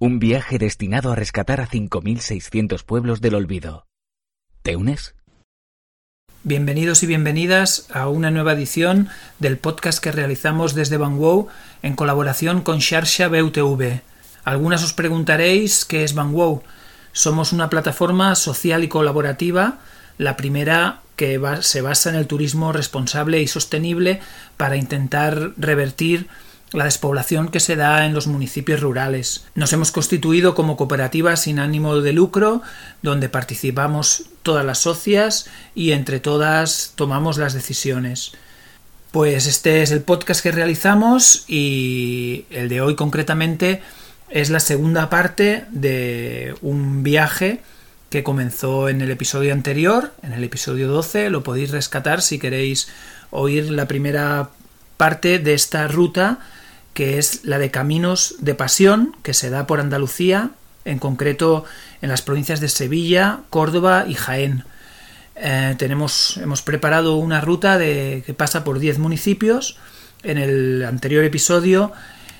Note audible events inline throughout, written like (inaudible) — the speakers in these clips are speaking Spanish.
Un viaje destinado a rescatar a 5.600 pueblos del olvido. ¿Te unes? Bienvenidos y bienvenidas a una nueva edición del podcast que realizamos desde Banwoo en colaboración con Sharsha BUTV. Algunas os preguntaréis qué es Banwoo. Somos una plataforma social y colaborativa, la primera que se basa en el turismo responsable y sostenible para intentar revertir la despoblación que se da en los municipios rurales. Nos hemos constituido como cooperativa sin ánimo de lucro, donde participamos todas las socias y entre todas tomamos las decisiones. Pues este es el podcast que realizamos y el de hoy concretamente es la segunda parte de un viaje que comenzó en el episodio anterior, en el episodio 12, lo podéis rescatar si queréis oír la primera parte de esta ruta que es la de Caminos de Pasión, que se da por Andalucía, en concreto en las provincias de Sevilla, Córdoba y Jaén. Eh, tenemos, hemos preparado una ruta de, que pasa por 10 municipios. En el anterior episodio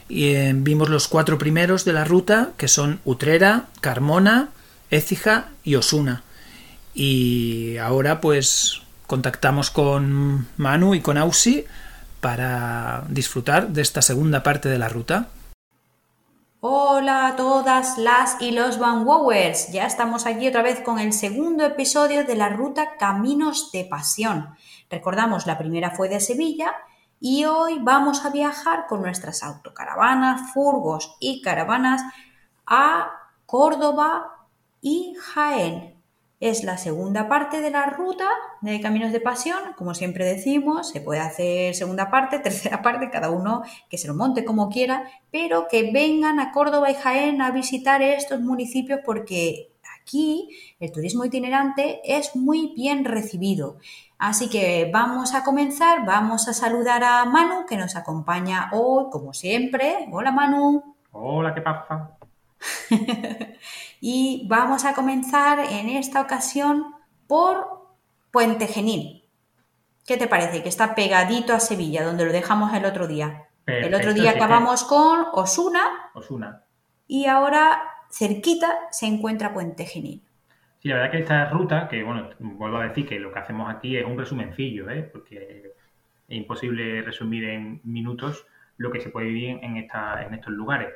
y, eh, vimos los cuatro primeros de la ruta, que son Utrera, Carmona, Écija y Osuna. Y ahora pues contactamos con Manu y con Ausi para disfrutar de esta segunda parte de la ruta. Hola a todas las y los Van Wowers. Ya estamos aquí otra vez con el segundo episodio de la ruta Caminos de Pasión. Recordamos, la primera fue de Sevilla y hoy vamos a viajar con nuestras autocaravanas, furgos y caravanas a Córdoba y Jaén. Es la segunda parte de la ruta de Caminos de Pasión. Como siempre decimos, se puede hacer segunda parte, (laughs) tercera parte, cada uno que se lo monte como quiera, pero que vengan a Córdoba y Jaén a visitar estos municipios porque aquí el turismo itinerante es muy bien recibido. Así que vamos a comenzar, vamos a saludar a Manu que nos acompaña hoy, como siempre. Hola Manu. Hola, ¿qué pasa? (laughs) y vamos a comenzar en esta ocasión por Puente Genil. ¿Qué te parece? Que está pegadito a Sevilla, donde lo dejamos el otro día. el otro día acabamos con Osuna. Osuna. Y ahora cerquita se encuentra Puente Genil. Sí, la verdad que esta ruta, que bueno, vuelvo a decir que lo que hacemos aquí es un resumencillo, ¿eh? porque es imposible resumir en minutos lo que se puede vivir en, esta, en estos lugares.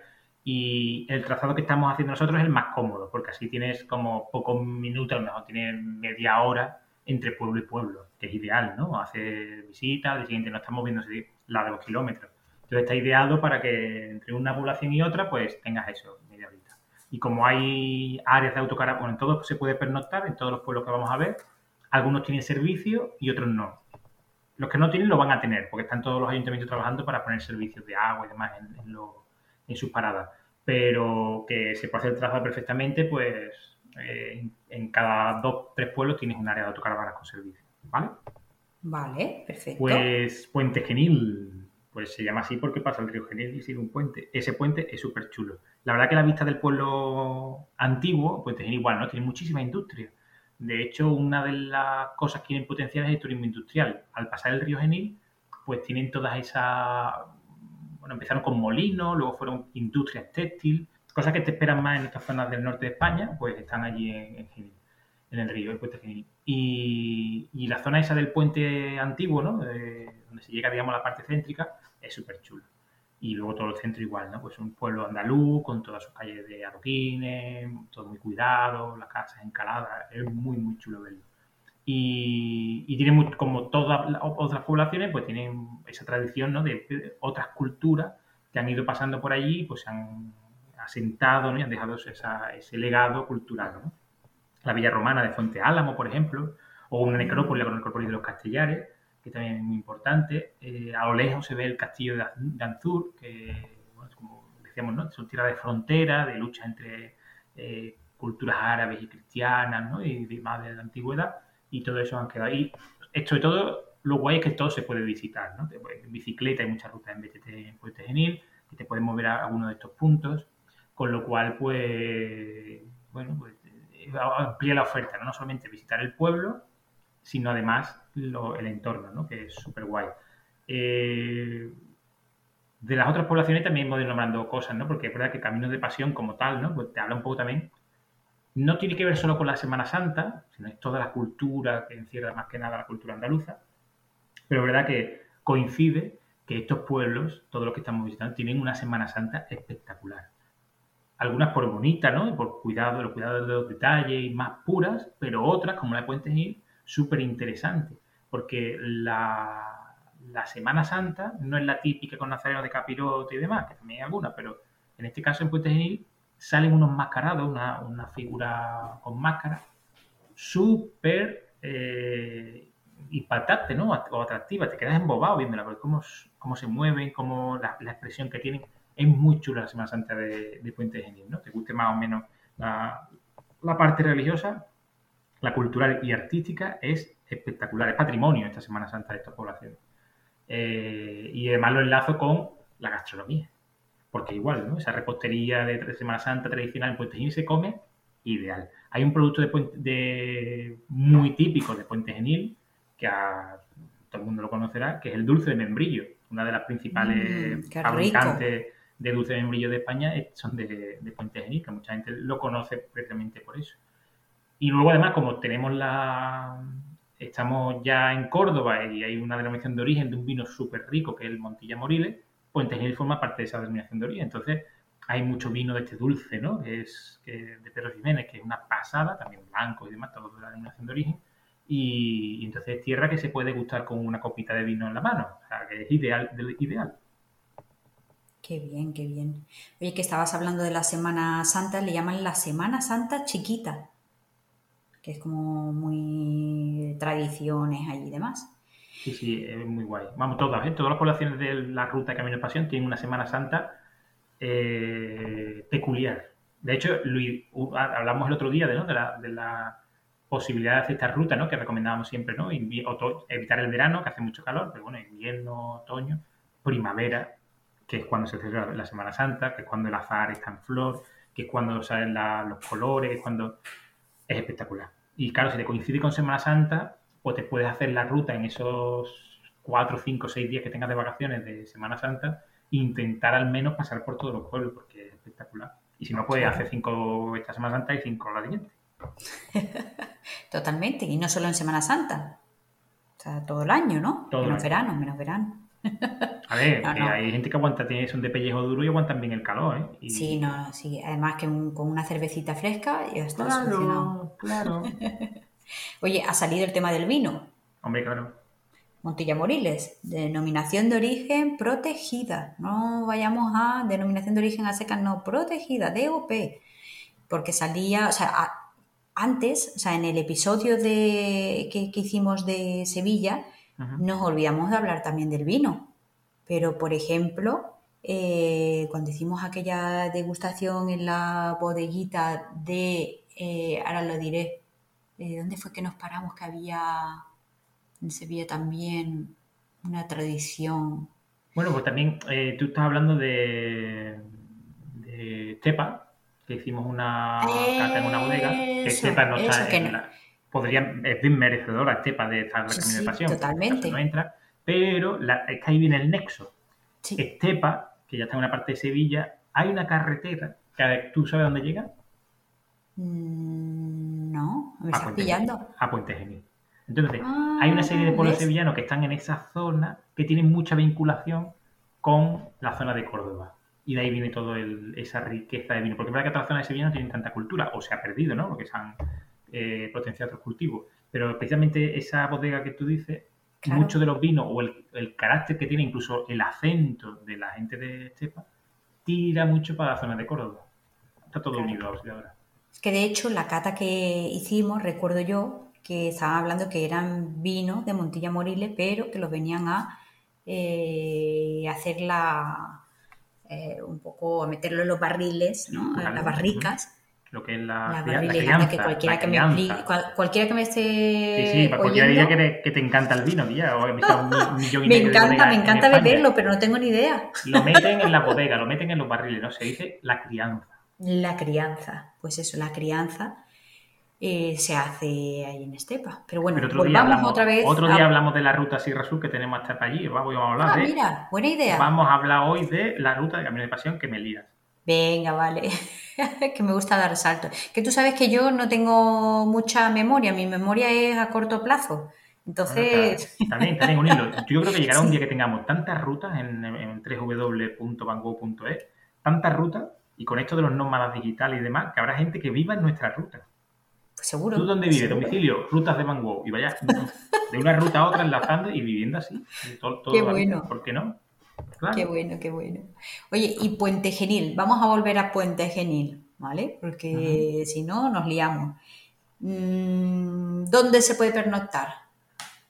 Y el trazado que estamos haciendo nosotros es el más cómodo, porque así tienes como pocos minutos, a lo mejor tienes media hora entre pueblo y pueblo, que es ideal, ¿no? Hacer visitas, al siguiente no estamos viendo la los kilómetros. Entonces está ideado para que entre una población y otra, pues tengas eso, media horita. Y como hay áreas de autocaravana, bueno, en todos se puede pernoctar, en todos los pueblos que vamos a ver, algunos tienen servicio y otros no. Los que no tienen lo van a tener, porque están todos los ayuntamientos trabajando para poner servicios de agua y demás en los en sus paradas, pero que se puede hacer el trazado perfectamente, pues eh, en cada dos, tres pueblos tienes un área de autocaravanas con servicio, ¿vale? Vale, perfecto. Pues Puente Genil, pues se llama así porque pasa el río Genil y sigue un puente. Ese puente es súper chulo. La verdad que la vista del pueblo antiguo, Puente Genil igual, ¿no? Tiene muchísima industria. De hecho, una de las cosas que tienen potencial es el turismo industrial. Al pasar el río Genil, pues tienen todas esas bueno, empezaron con molinos, luego fueron industrias textil, cosas que te esperan más en estas zonas del norte de España, pues están allí en, en, el río, el puente Genil. Y, y, la zona esa del puente antiguo, ¿no? donde se llega, digamos, a la parte céntrica, es súper chulo. Y luego todo el centro igual, ¿no? Pues un pueblo andaluz, con todas sus calles de adoquines, todo muy cuidado, las casas encaladas, es muy, muy chulo verlo. Y, y tiene como todas las otras poblaciones, pues tienen esa tradición ¿no? de, otras culturas que han ido pasando por allí, pues se han asentado y han dejado ese legado cultural. ¿no? La villa romana de Fuente Álamo, por ejemplo, o una necrópolis, la necrópolis de los castellares, que también es muy importante. Eh, a lo lejos se ve el castillo de Anzur, que, bueno, como decíamos, ¿no? son tierras de frontera, de lucha entre eh, culturas árabes y cristianas, ¿no? y de, más de la antigüedad y todo eso han quedado. Esto de todo, lo guay es que todo se puede visitar, ¿no? En bicicleta hay muchas rutas en BTT en Puente Genil, que te pueden mover a alguno de estos puntos, con lo cual, pues, bueno, pues eh, amplía la oferta, ¿no? No solamente visitar el pueblo, sino además el entorno, ¿no? Que es súper guay. Eh, De las otras poblaciones también hemos ido nombrando cosas, ¿no? Porque es verdad que Caminos de Pasión como tal, ¿no? Pues te habla un poco también. No tiene que ver solo con la Semana Santa, sino es toda la cultura que encierra más que nada la cultura andaluza. Pero verdad que coincide que estos pueblos, todos los que estamos visitando, tienen una Semana Santa espectacular. Algunas por bonita, ¿no? Por cuidado, los cuidados de los detalles y más puras, pero otras, como la de Puente Gil, súper interesante. Porque la, la Semana Santa no es la típica con Nazareno de capirote y demás, que también hay algunas, pero en este caso en Puente Genil salen unos mascarados, una, figura con máscara, súper eh, impactante, ¿no? O atractiva, te quedas embobado viéndola, porque cómo, cómo se mueven, cómo la, expresión que tienen. Es muy chula la Semana Santa de, Puente Genil, ¿no? Te guste más o menos la, la parte religiosa, la cultural y artística es espectacular, es patrimonio esta Semana Santa de esta población. Eh, y además lo enlazo con la gastronomía. Porque igual, ¿no? Esa repostería de Semana Santa tradicional en Puente Genil se come ideal. Hay un producto de, muy típico de Puente Genil, que todo el mundo lo conocerá, que es el dulce de membrillo. Una de las principales mm, fabricantes de dulce de membrillo de España son de, de Puente Genil, que mucha gente lo conoce precisamente por eso. Y luego, además, como tenemos la, estamos ya en Córdoba y hay una denominación de origen de un vino súper rico que es el Montilla Moriles, Puente Genil forma parte de esa denominación de origen. Entonces, hay mucho vino de este dulce, ¿no? Que es de Pedro Jiménez, que es una pasada, también blanco y demás, todo de la denominación de origen. Y, entonces es tierra que se puede gustar con una copita de vino en la mano. O sea, que es ideal, ideal. Qué bien, qué bien. Oye, que estabas hablando de la Semana Santa, le llaman la Semana Santa chiquita que es como muy tradiciones allí y demás. Sí, sí, es muy guay. Vamos, todas, ¿eh? todas las poblaciones de la ruta Camino de Pasión tienen una Semana Santa eh, peculiar. De hecho, Luis, hablamos el otro día de, la, de la posibilidad de hacer esta ruta, ¿no? Que recomendábamos siempre, ¿no? evitar el verano, que hace mucho calor, pero bueno, invierno, otoño, primavera, que es cuando se celebra la Semana Santa, que es cuando el azar está en flor, que es cuando salen los colores, cuando es espectacular. Y claro, si te coincide con Semana Santa, pues te puedes hacer la ruta en esos 4, 5, 6 días que tengas de vacaciones de Semana Santa intentar al menos pasar por todos los pueblos, porque es espectacular. Y si no, puedes hacer 5 esta Semana Santa y 5 la siguiente. (laughs) Totalmente, y no solo en Semana Santa. O sea, todo el año, ¿no? Todo menos verano, menos verano. (laughs) A ver, (laughs) hay gente que aguanta, tiene, son de pellejo duro y aguantan bien el calor, ¿eh? Sí, no, sí. Además que con una cervecita fresca ya está claro, Claro, Oye, ha salido el tema del vino. Hombre, claro. Montilla Moriles, denominación de origen protegida. No vayamos a denominación de origen a secas, no, protegida, DOP. Porque salía, o sea, antes, o sea, en el episodio de, que hicimos de Sevilla, nos olvidamos de hablar también del vino. Pero, por ejemplo, eh, cuando hicimos aquella degustación en la bodeguita de, eh, ahora lo diré, eh, ¿dónde fue que nos paramos? Que había en Sevilla también una tradición. Bueno, pues también tú estás hablando de, de Tepa, que hicimos una cata en una bodega, que Tepa no está en la podría, es bien merecedora Estepa de estar en la sí, de pasión. Totalmente. No entra, pero es que ahí viene el nexo. Estepa, que ya está en una parte de Sevilla, hay una carretera que tú sabes dónde llega. Mm, no, me estás pillando. a Puente Genil. Entonces, hay una serie de pueblos sevillanos que están en esa zona que tienen mucha vinculación con la zona de Córdoba. Y de ahí viene toda esa riqueza de vino. Porque es verdad que otras zonas de Sevilla no tienen tanta cultura, o se ha perdido, ¿no? Porque se han eh, potenciar otros cultivos. Pero precisamente esa bodega que tú dices, muchos de los vinos o el, carácter que tiene, incluso el acento de la gente de Estepa, tira mucho para la zona de Córdoba. Está todo unido ahora. Es que de hecho la cata que hicimos, recuerdo yo, que estaban hablando que eran vinos de Montilla Moriles, pero que los venían a eh, hacer la, eh, un poco, a meterlo en los barriles, ¿no? en las barricas. Lo que es la, la, crianza, que cualquiera que, me cualquiera que me esté sí sí para cualquiera diría que, que, te encanta el vino ya o un, millón (laughs) me encanta me encanta beberlo pero no tengo ni idea. Lo meten en la (laughs) bodega lo meten en los barriles no se dice la crianza la crianza pues eso la crianza eh, se hace ahí en Estepa. Pero bueno, Pero otro día, hablamos, otra vez. otro a- día hablamos de la ruta Sierra Sur que tenemos hasta allí. Vamos, vamos a hablar Ah, de. mira, buena idea. Vamos a hablar hoy de la ruta de Camino de Pasión que me lías. Venga, vale. (laughs) que me gusta dar saltos. Que tú sabes que yo no tengo mucha memoria, mi memoria es a corto plazo. Entonces, Bueno, También, también un hilo. Yo creo que llegará un (laughs) día que tengamos tantas rutas en, en www.vango.es, tantas rutas, y con esto de los nómadas digitales y demás, que habrá gente que viva en nuestras rutas. pues seguro. ¿Tú dónde vives? Domicilio, rutas de Van Gogh. Y vaya de una ruta a otra enlazando y viviendo así. Todo, todo Qué vida. bueno. ¿Por qué no? Claro. Qué bueno, qué bueno. Oye, y Puente Genil, vamos a volver a Puente Genil, ¿vale? Porque si no, nos liamos. Mm, ¿Dónde se puede pernoctar?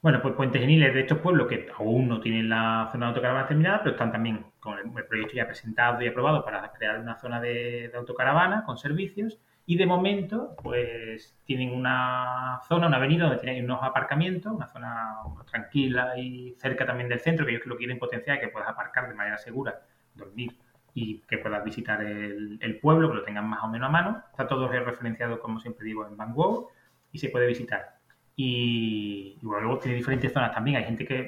Bueno, pues Puente Genil es de estos pueblos que aún no tienen la zona de autocaravana terminada, pero están también con el, proyecto ya presentado y aprobado para crear una zona de, de autocaravana con servicios. Y de momento, pues tienen una zona, una avenida donde tienen unos aparcamientos, una zona tranquila y cerca también del centro, que ellos lo quieren potenciar, que puedas aparcar de manera segura, dormir y que puedas visitar el, el pueblo, que lo tengan más o menos a mano. Está todo referenciado, como siempre digo, en Van Gogh y se puede visitar. Y, bueno, luego tiene diferentes zonas también. Hay gente que,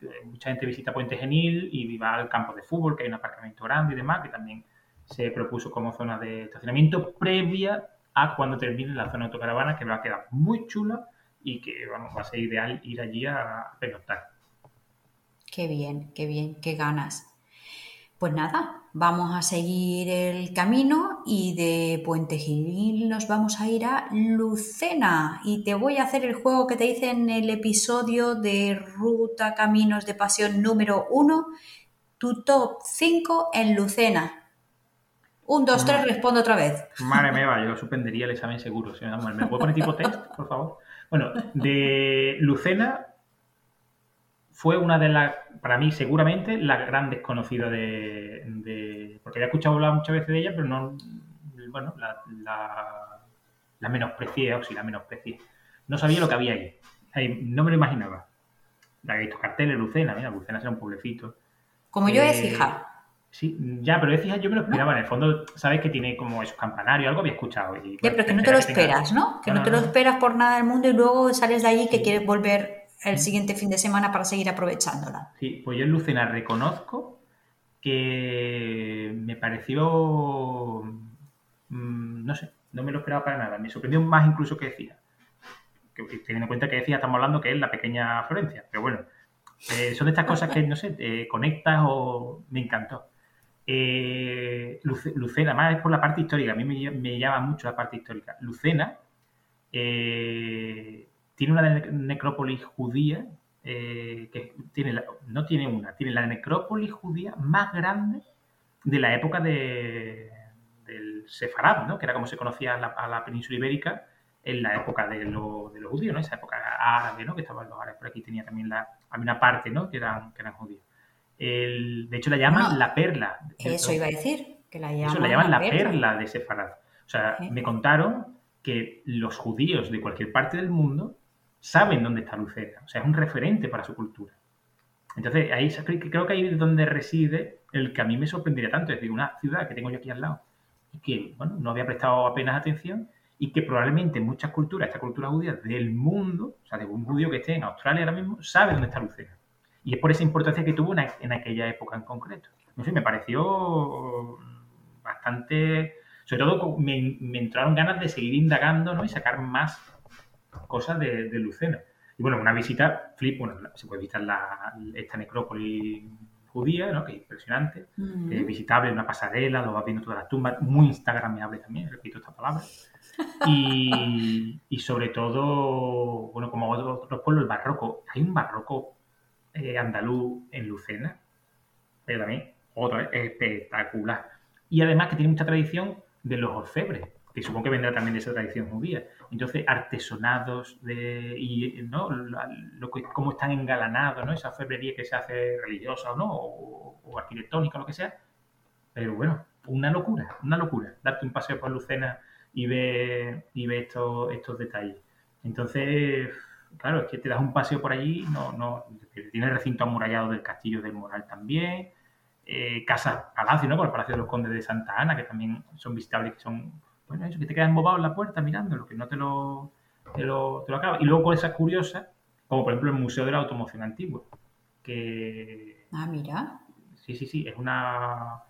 eh, mucha gente visita Puente Genil y va al campo de fútbol, que hay un aparcamiento grande y demás, que también se propuso como zona de estacionamiento previa a cuando termine la zona de autocaravana, que va a quedar muy chula y que vamos, va a ser ideal ir allí a pernoctar. Qué bien, qué bien, qué ganas. Pues nada, vamos a seguir el camino y de Puente Genil nos vamos a ir a Lucena y te voy a hacer el juego que te hice en el episodio de Ruta Caminos de Pasión número 1, tu top 5 en Lucena. Un, dos, tres, respondo otra vez. Madre mía, (laughs) yo suspendería el examen seguro. si me da mal. ¿Me lo puedo poner tipo test, por favor? Bueno, de Lucena fue una de las, para mí seguramente, la gran desconocida de, de- porque había escuchado hablar muchas veces de ella, pero no, bueno, la, la, la menosprecié, o sí, la menosprecié. No sabía lo que había ahí. Ahí, no me lo imaginaba. Había visto carteles, Lucena, mira, Lucena era un pueblecito. Como yo Eh, de fija. Sí, ya, pero de fija yo me lo esperaba. En el fondo, sabes que tiene como esos campanarios, algo había escuchado. Y, Ya, bueno, pero que no te lo espera tenga- esperas, ¿no? Que No, no te no, lo no. esperas por nada del mundo y luego sales de allí que quieres volver el siguiente fin de semana para seguir aprovechándola. Sí, pues yo en Lucena reconozco que me pareció, mm, no sé, no me lo esperaba para nada. Me sorprendió más incluso que decía. Teniendo en cuenta que decía, estamos hablando que es la pequeña Florencia. Pero bueno, eh, son de estas cosas que, no sé, te (laughs) conectas o me encantó. Eh, Luce- Lucena, más es por la parte histórica, a mí me, me llama mucho la parte histórica. Lucena eh, tiene una ne- necrópolis judía eh, que tiene la- no tiene una, tiene la necrópolis judía más grande de la época de, del Sefarad, ¿no? que era como se conocía a la, a la península ibérica en la época de, lo- de los judíos, ¿no? esa época árabe, ¿no? que estaban los árabes por aquí, tenía también la, había una parte ¿no? que, eran, que eran judíos. El- de hecho, la llaman Bueno, la perla. Eso iba a decir, que la llaman, eso la llaman la perla de Sefarad. O sea, Sí. me contaron que los judíos de cualquier parte del mundo saben dónde está Lucena. O sea, es un referente para su cultura. Entonces, ahí creo que ahí es donde reside el que a mí me sorprendería tanto. Es decir, una ciudad que tengo yo aquí al lado y que, bueno, no había prestado apenas atención y que probablemente muchas culturas, esta cultura judía del mundo, o sea, de un judío que esté en Australia ahora mismo, sabe dónde está Lucena. Y es por esa importancia que tuvo en, aquella época en concreto. No sé, me pareció bastante... Sobre todo me, me entraron ganas de seguir indagando ¿no? y sacar más cosas de, de Lucena. Y bueno, una visita, flip, bueno, se puede visitar la, esta necrópolis judía, ¿no? que es impresionante, Mm. eh, visitable, una pasarela, lo vas viendo todas las tumbas, muy instagramable también, repito esta palabra. Y, y sobre todo, bueno, como otros otros pueblos, el barroco. Hay un barroco eh, andaluz en Lucena, pero también, vez, espectacular. Y además que tiene mucha tradición de los orfebres, que supongo que vendrá también de esa tradición judía. Entonces, artesonados de, y ¿no? Lo que, cómo están engalanados, ¿no? esa orfebrería que se hace religiosa o no, o, arquitectónica lo que sea. Pero bueno, una locura, una locura. Darte un paseo por Lucena y ver, y ver estos, estos detalles. Entonces, claro, es que te das un paseo por allí, no, no, tiene recinto amurallado del Castillo del Moral también, eh, casas, palacios, ¿no? Como el Palacio de los Condes de Santa Ana, que también son visitables, que son bueno, eso, que te quedas embobado en la puerta mirando, lo que no te lo, te lo, te lo acaba. Y luego cosas curiosas, como por ejemplo el Museo de la Automoción Antigua, que... Ah, mira. Sí, sí, sí, es una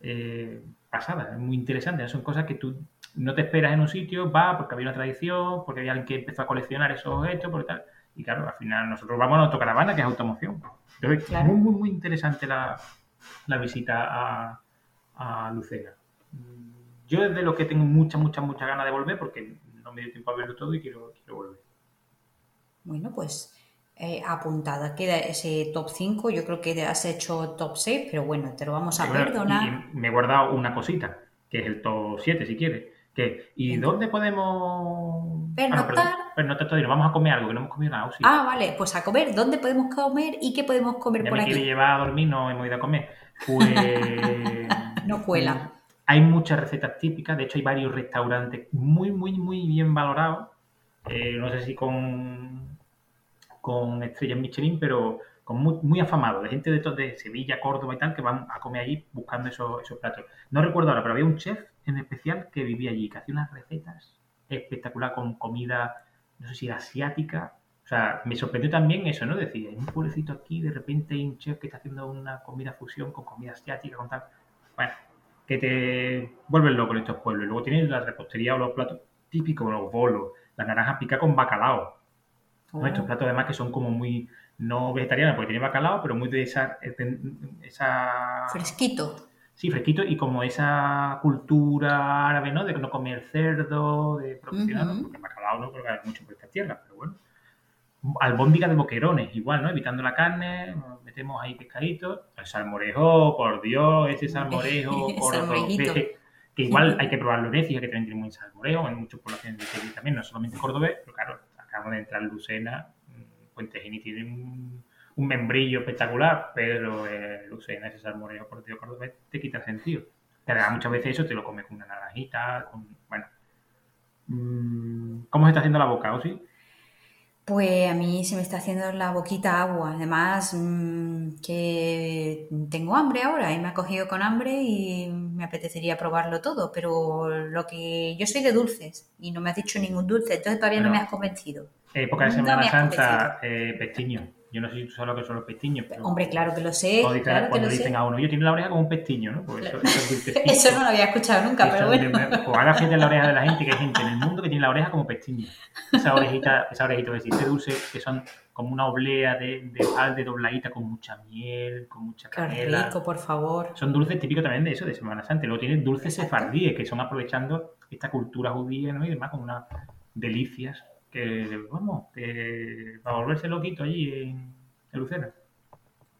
eh, pasada, es muy interesante. Son cosas que tú no te esperas en un sitio, va porque había una tradición, porque había alguien que empezó a coleccionar esos objetos, por tal. Y claro, al final nosotros vamos a la autocaravana, que es automoción. Entonces, muy, muy, muy interesante la, visita a, a, Lucena. Yo desde lo que tengo muchas, muchas, muchas ganas de volver, porque no me dio tiempo a verlo todo y quiero, quiero volver. Bueno, pues eh, apuntada queda ese top 5. Yo creo que has hecho top 6, pero bueno, te lo vamos a perdonar. me he guardado una cosita, que es el top 7 si quieres. ¿Y dónde podemos pernoctar? Ah, no, todavía, vamos a comer algo, que no hemos comido nada. Ah, vale, pues a comer. ¿Dónde podemos comer y qué podemos comer ya por me aquí? quiere llevar a dormir, no hemos ido a comer. Pues... (laughs) no cuela. Hay muchas recetas típicas, de hecho hay varios restaurantes muy, muy, muy bien valorados. Eh, no sé si con, con estrellas Michelin, pero muy, muy afamados, de gente de, de Sevilla, Córdoba y tal, que van a comer allí buscando esos, esos platos. No recuerdo ahora, pero había un chef en especial que vivía allí, que hacía unas recetas espectacular con comida, no sé si asiática. O sea, me sorprendió también eso, ¿no? Decir, en un pueblecito aquí, de repente hay un chef que está haciendo una comida fusión con comida asiática, con tal. Bueno, que te vuelven loco en estos pueblos. Y luego tienes la repostería o los platos típicos, los bolos, las naranjas picadas con bacalao. Estos oh. platos además que son como muy, no vegetarianos porque tiene bacalao, pero muy de esa... esa... Fresquito. Sí, fresquito y como esa cultura árabe, ¿no? De no comer cerdo, de profesional, uh porque bacalao no creo que hay mucho por esta tierra, pero bueno. Albóndiga de boquerones, igual, ¿no? Evitando la carne, metemos ahí pescaditos. El salmorejo, por Dios, ese salmorejo, (laughs) por que igual hay que probarlo en Écija, que también tiene muy salmorejo, en muchas poblaciones de Sevilla también, no solamente cordobés, pero claro, acabamos de entrar en Lucena, mm, Puente Gini tiene un un membrillo espectacular, pero eh, Lucena, ese salmorejo por Dios cordobés, te quita sentido. Pero muchas veces eso te lo comes con una naranjita, con, bueno. Mm, ¿Cómo se está haciendo la boca, Osi? Pues a mí se me está haciendo la boquita agua. Además, mm, que tengo hambre ahora y me ha cogido con hambre y me apetecería probarlo todo. Pero lo que yo soy de dulces y no me has dicho ningún dulce, entonces todavía no me has convencido. Época de Semana Santa, eh, pestiño. Yo no sé si tú sabes lo que son los pestiños. Hombre, claro que lo sé. Cuando, dicen, a uno, yo tiene la oreja como un pestiño, ¿no? Pues eso, eso, (laughs) no lo había escuchado nunca, pero bueno. pues ahora fíjate la oreja de la gente, que hay gente en el mundo que tiene la oreja como pestiño. Esa orejita, esa orejita, que ese dulce, que son como una oblea de, de sal de dobladita con mucha miel, con mucha canela. Qué rico, por favor. Son dulces típicos también de eso, de Semana Santa. Luego tienen dulces sefardíes, que son aprovechando esta cultura judía ¿no? y demás, con unas delicias que, vamos, que para volverse loquito allí en Lucena.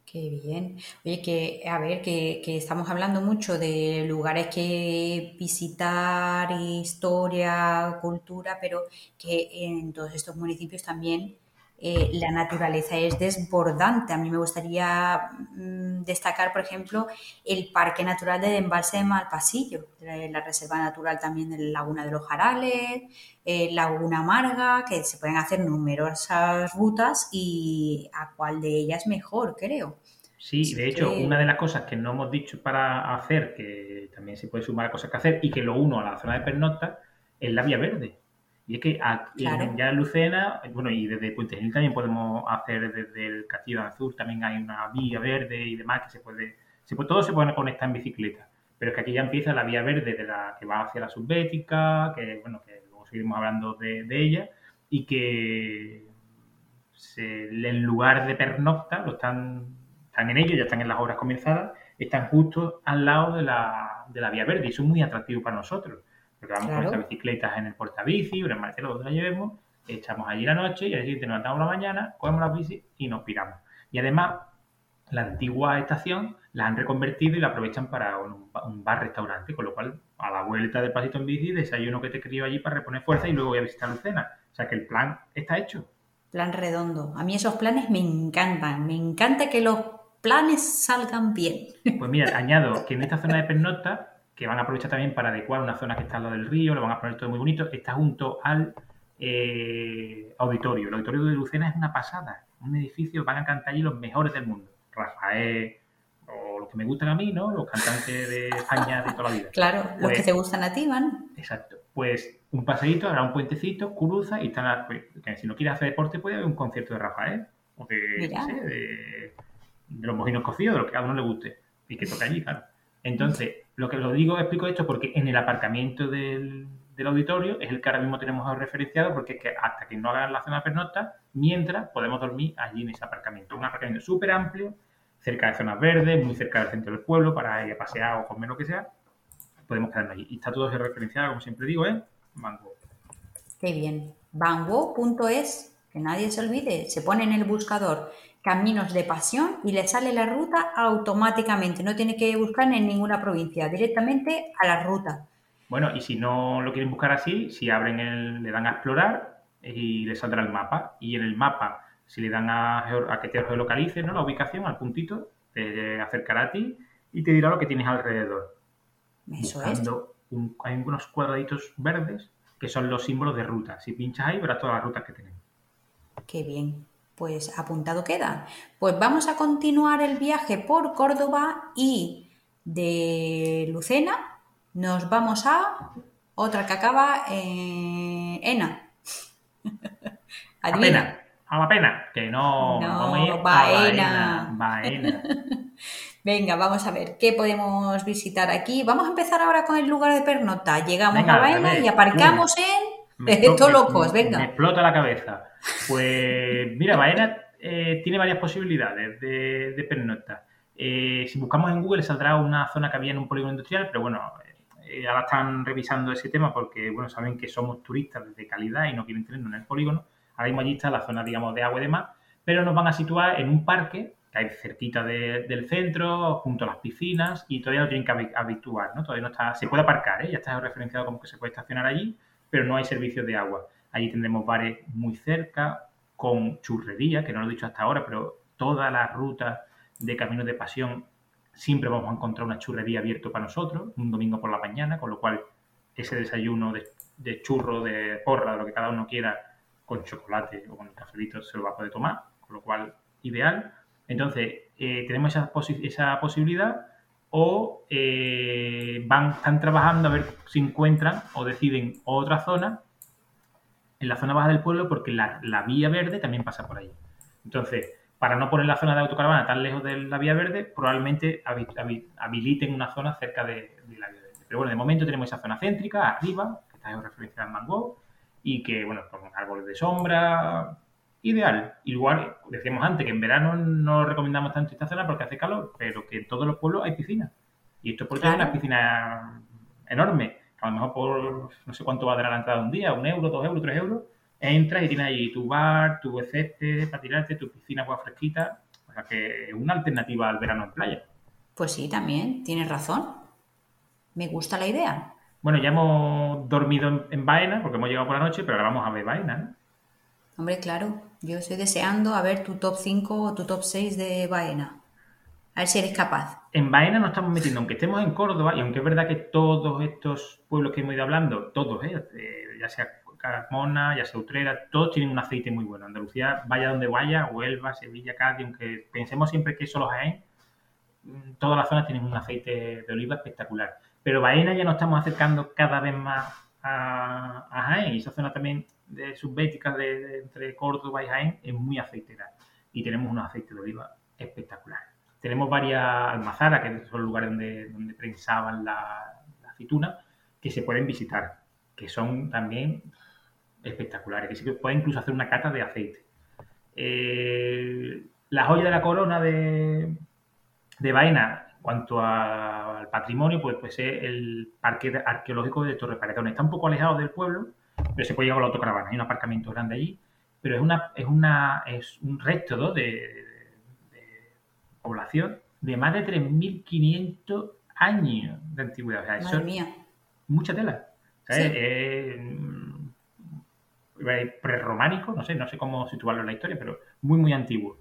Qué bien. Oye, que a ver, que, estamos hablando mucho de lugares que visitar, historia, cultura, pero que en todos estos municipios también eh, la naturaleza es desbordante. A mí me gustaría mm, destacar, por ejemplo, el Parque Natural de Embalse de Malpasillo, la Reserva Natural también de la Laguna de los Jarales, eh, Laguna Amarga, que se pueden hacer numerosas rutas y a cuál de ellas mejor, creo. Sí, de hecho, una de las cosas que no hemos dicho para hacer, que también se puede sumar a cosas que hacer y que lo uno a la zona de pernocta, es la vía verde. Y es que aquí, ya en Lucena, bueno, y desde Puente Genil también podemos hacer desde el Castillo de Azul, también hay una vía verde y demás que se puede, se puede todo se puede conectar en bicicleta. Pero es que aquí ya empieza la vía verde de la que va hacia la subbética, que bueno, que luego seguiremos hablando de, ella, y que el lugar de pernocta lo están, están en ello, ya están en las obras comenzadas, están justo al lado de la, de la vía verde y son muy atractivos para nosotros porque vamos con nuestras bicicletas en el portabici o en el donde la llevemos, echamos allí la noche y al siguiente nos levantamos la mañana, cogemos las bici y nos piramos. Y además, la antigua estación la han reconvertido y la aprovechan para un, bar-restaurante, con lo cual a la vuelta del pasito en bici desayuno que te crío allí para reponer fuerza y luego voy a visitar Lucena. O sea que el plan está hecho. Plan redondo. A mí esos planes me encantan. Me encanta que los planes salgan bien. Pues mira, (laughs) añado que en esta zona de pernocta que van a aprovechar también para adecuar una zona que está al lado del río, lo van a poner todo muy bonito, está junto al eh, auditorio. El auditorio de Lucena es una pasada, un edificio, van a cantar allí los mejores del mundo. Rafael, o los que me gustan a mí, ¿no? Los cantantes de España de toda la vida. Claro, los que pues te gustan a ti, van. Exacto. Pues un paseíto, habrá un puentecito, cruza y están, pues, si no quieres hacer deporte puede haber un concierto de Rafael o de, no sé, de, de los mojinos cocidos, de lo que a uno le guste y que toque allí, claro. Entonces, lo que lo digo, explico esto porque en el aparcamiento del, auditorio es el que ahora mismo tenemos referenciado porque es que hasta que no hagan la zona pernocta, mientras podemos dormir allí en ese aparcamiento. Un aparcamiento súper amplio, cerca de zonas verdes, muy cerca del centro del pueblo, para ir a pasear o comer lo que sea, podemos quedarnos allí. Y está todo referenciado, como siempre digo, en Mango. Qué bien. Bango.es, que nadie se olvide, se pone en el buscador Caminos de Pasión y le sale la ruta automáticamente. No tiene que buscar en ninguna provincia, directamente a la ruta. Bueno, y si no lo quieren buscar así, si abren el, le dan a explorar y le saldrá el mapa. Y en el mapa, si le dan a, a que te geolocalice, ¿no? La ubicación, al puntito, te acercará a ti y te dirá lo que tienes alrededor. Eso Buscando un- hay unos cuadraditos verdes que son los símbolos de ruta. Si pinchas ahí, verás todas las rutas que tenemos. es. Qué bien. Pues apuntado queda. Pues vamos a continuar el viaje por Córdoba y de Lucena nos vamos a otra que acaba en Ena. (laughs) A Adivina. a la pena, que no, No, vamos a ir a Baena. Baena. Baena. (laughs) Venga, vamos a ver qué podemos visitar aquí. Vamos a empezar ahora con el lugar de pernocta. Llegamos Venga, a Baena dale. y aparcamos en (laughs) estos me- locos. Me Venga. explota la cabeza. Pues mira, Baena eh, tiene varias posibilidades de, de pernocta. Eh, si buscamos en Google saldrá una zona que había en un polígono industrial, pero bueno, eh, ahora están revisando ese tema porque bueno, saben que somos turistas de calidad y no quieren tenernos en el polígono. Ahora mismo allí está la zona, digamos, de agua y demás, pero nos van a situar en un parque que hay cerquita de- del centro, junto a las piscinas, y todavía no tienen que habi- habituar, ¿no? Todavía no está, se puede aparcar, ¿eh? Ya está referenciado como que se puede estacionar allí, pero no hay servicios de agua. Allí tendremos bares muy cerca, con churrería, que no lo he dicho hasta ahora, pero todas las rutas de Caminos de Pasión siempre vamos a encontrar una churrería abierta para nosotros, un domingo por la mañana, con lo cual ese desayuno de, churro, de porra, de lo que cada uno quiera, con chocolate o con el cafelito se lo va a poder tomar, con lo cual ideal. Entonces, eh, tenemos esa posibilidad o eh, van, están trabajando a ver si encuentran o deciden otra zona en la zona baja del pueblo porque la, la vía verde también pasa por ahí. Entonces, para no poner la zona de autocaravana tan lejos de la vía verde, probablemente habi- habi- habiliten una zona cerca de, de la vía verde. Pero bueno, de momento tenemos esa zona céntrica, arriba, que está en referencia al mango, y que, bueno, con árboles de sombra, ideal. Igual, decíamos antes que en verano no recomendamos tanto esta zona porque hace calor, pero que en todos los pueblos hay piscinas. Y esto es porque hay una piscina enorme, a lo mejor por no sé cuánto valdrá la entrada un día, un euro, dos euros, tres euros, entras y tienes ahí tu bar, tu césped para tirarte, tu piscina agua fresquita, o sea que es una alternativa al verano en playa. Pues sí, también, tienes razón. Me gusta la idea. Bueno, ya hemos dormido en, en Baena, porque hemos llegado por la noche, pero ahora vamos a ver Baena, ¿no? Hombre, claro, yo estoy deseando a ver tu top 5 o tu top 6 de Baena. A ver si eres capaz. En Baena nos estamos metiendo, aunque estemos en Córdoba, y aunque es verdad que todos estos pueblos que hemos ido hablando, todos, ¿eh? Eh, ya sea Carmona, ya sea Utrera, todos tienen un aceite muy bueno. Andalucía, vaya donde vaya, Huelva, Sevilla, Cádiz, aunque pensemos siempre que solo Jaén, mm, todas las zonas tienen un aceite de oliva espectacular. Pero Baena ya nos estamos acercando cada vez más a, a Jaén, y esa zona también de subbética de, de- entre Córdoba y Jaén es muy aceitera. Y tenemos unos aceites de oliva espectaculares. Tenemos varias almazaras, que son lugares donde, donde prensaban la, la aceituna, que se pueden visitar, que son también espectaculares, que sí que pueden incluso hacer una cata de aceite. Eh, la joya de la corona de, de Baena, en cuanto al patrimonio, pues, pues es el parque arqueológico de Torre Paredón. Está un poco alejado del pueblo, pero se puede llegar con la autocaravana. Hay un aparcamiento grande allí, pero es una es una es un resto de, población de más de 3.500 años de antigüedad. O sea, Madre mía. mucha tela. ¿sabes? Sí. Eh, mm, prerrománico, no sé, no sé cómo situarlo en la historia, pero muy, muy antiguo.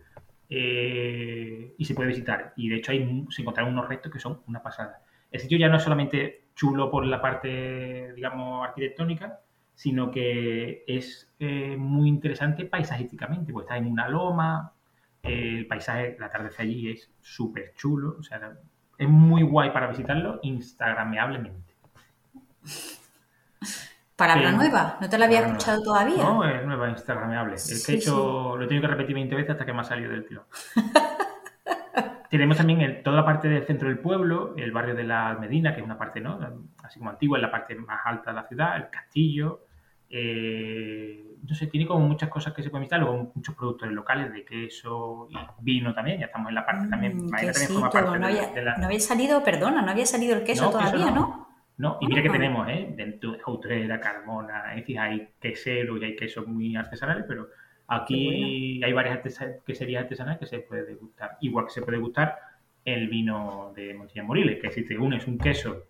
Eh, y se puede visitar. Y de hecho hay, se encontraron unos restos que son una pasada. El sitio ya no es solamente chulo por la parte, digamos, arquitectónica, sino que es eh, muy interesante paisajísticamente, porque está en una loma, eh, el paisaje, el atardecer allí es súper chulo, o sea, es muy guay para visitarlo instagrameablemente. Palabra Pero- nueva, no te la había escuchado nueva. todavía. No, es nueva, instagramable. Es que Sí, he hecho, lo he tenido que repetir 20 veces hasta que me ha salido del tiro. (laughs) Tenemos también el- toda la parte del centro del pueblo, el barrio de la Medina, que es una parte, ¿no? Así como antigua, es la parte más alta de la ciudad, el castillo. Eh, no sé, tiene como muchas cosas que se pueden visitar, luego muchos productores locales de queso y vino también, ya estamos en la parte también. Mm, también quesito, forma parte no, había, de la... no había salido, perdona, no había salido el queso No, queso todavía, no. ¿no? No, y mira que Ah. tenemos, ¿eh? Dentro de Outrera, Carmona, es decir, hay queseros y hay quesos muy artesanales, pero aquí hay varias artesa- queserías artesanales que se puede degustar. Igual que se puede gustar el vino de Montilla Moriles, que si te unes un queso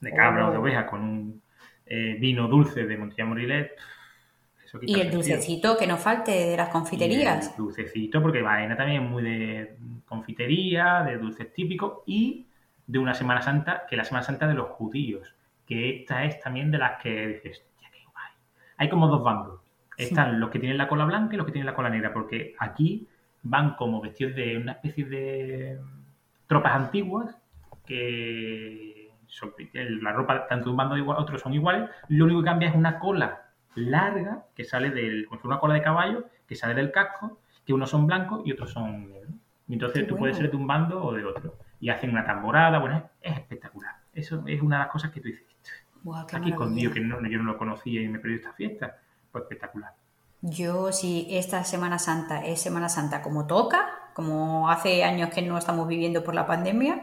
de cabra o de Oh. oveja con un eh, vino dulce de Montilla Y el dulcecito que no falte de las Y confiterías. el dulcecito, porque Baena también es muy de confitería, de dulces típicos y de una Semana Santa, que es la Semana Santa de los judíos, que esta es también de las que dices, "Hostia, qué guay". Hay como dos bandos. Están los que tienen la cola blanca y los que tienen la cola negra, porque aquí van como vestidos de una especie de tropas antiguas que son- la ropa tanto de un bando igual, otros son iguales, lo único que cambia es una cola larga que sale del, una cola de caballo, que sale del casco, que unos son blancos y otros son negros. Y entonces Qué tú puedes ser de un bando o de otro. Y hacen una tamborada, bueno, es, es espectacular. Eso es una de las cosas que tú dices, qué aquí escondido, que no, yo no lo conocía y me perdí esta fiesta, pues espectacular. Yo, si esta Semana Santa es Semana Santa como toca, como hace años que no estamos viviendo por la pandemia,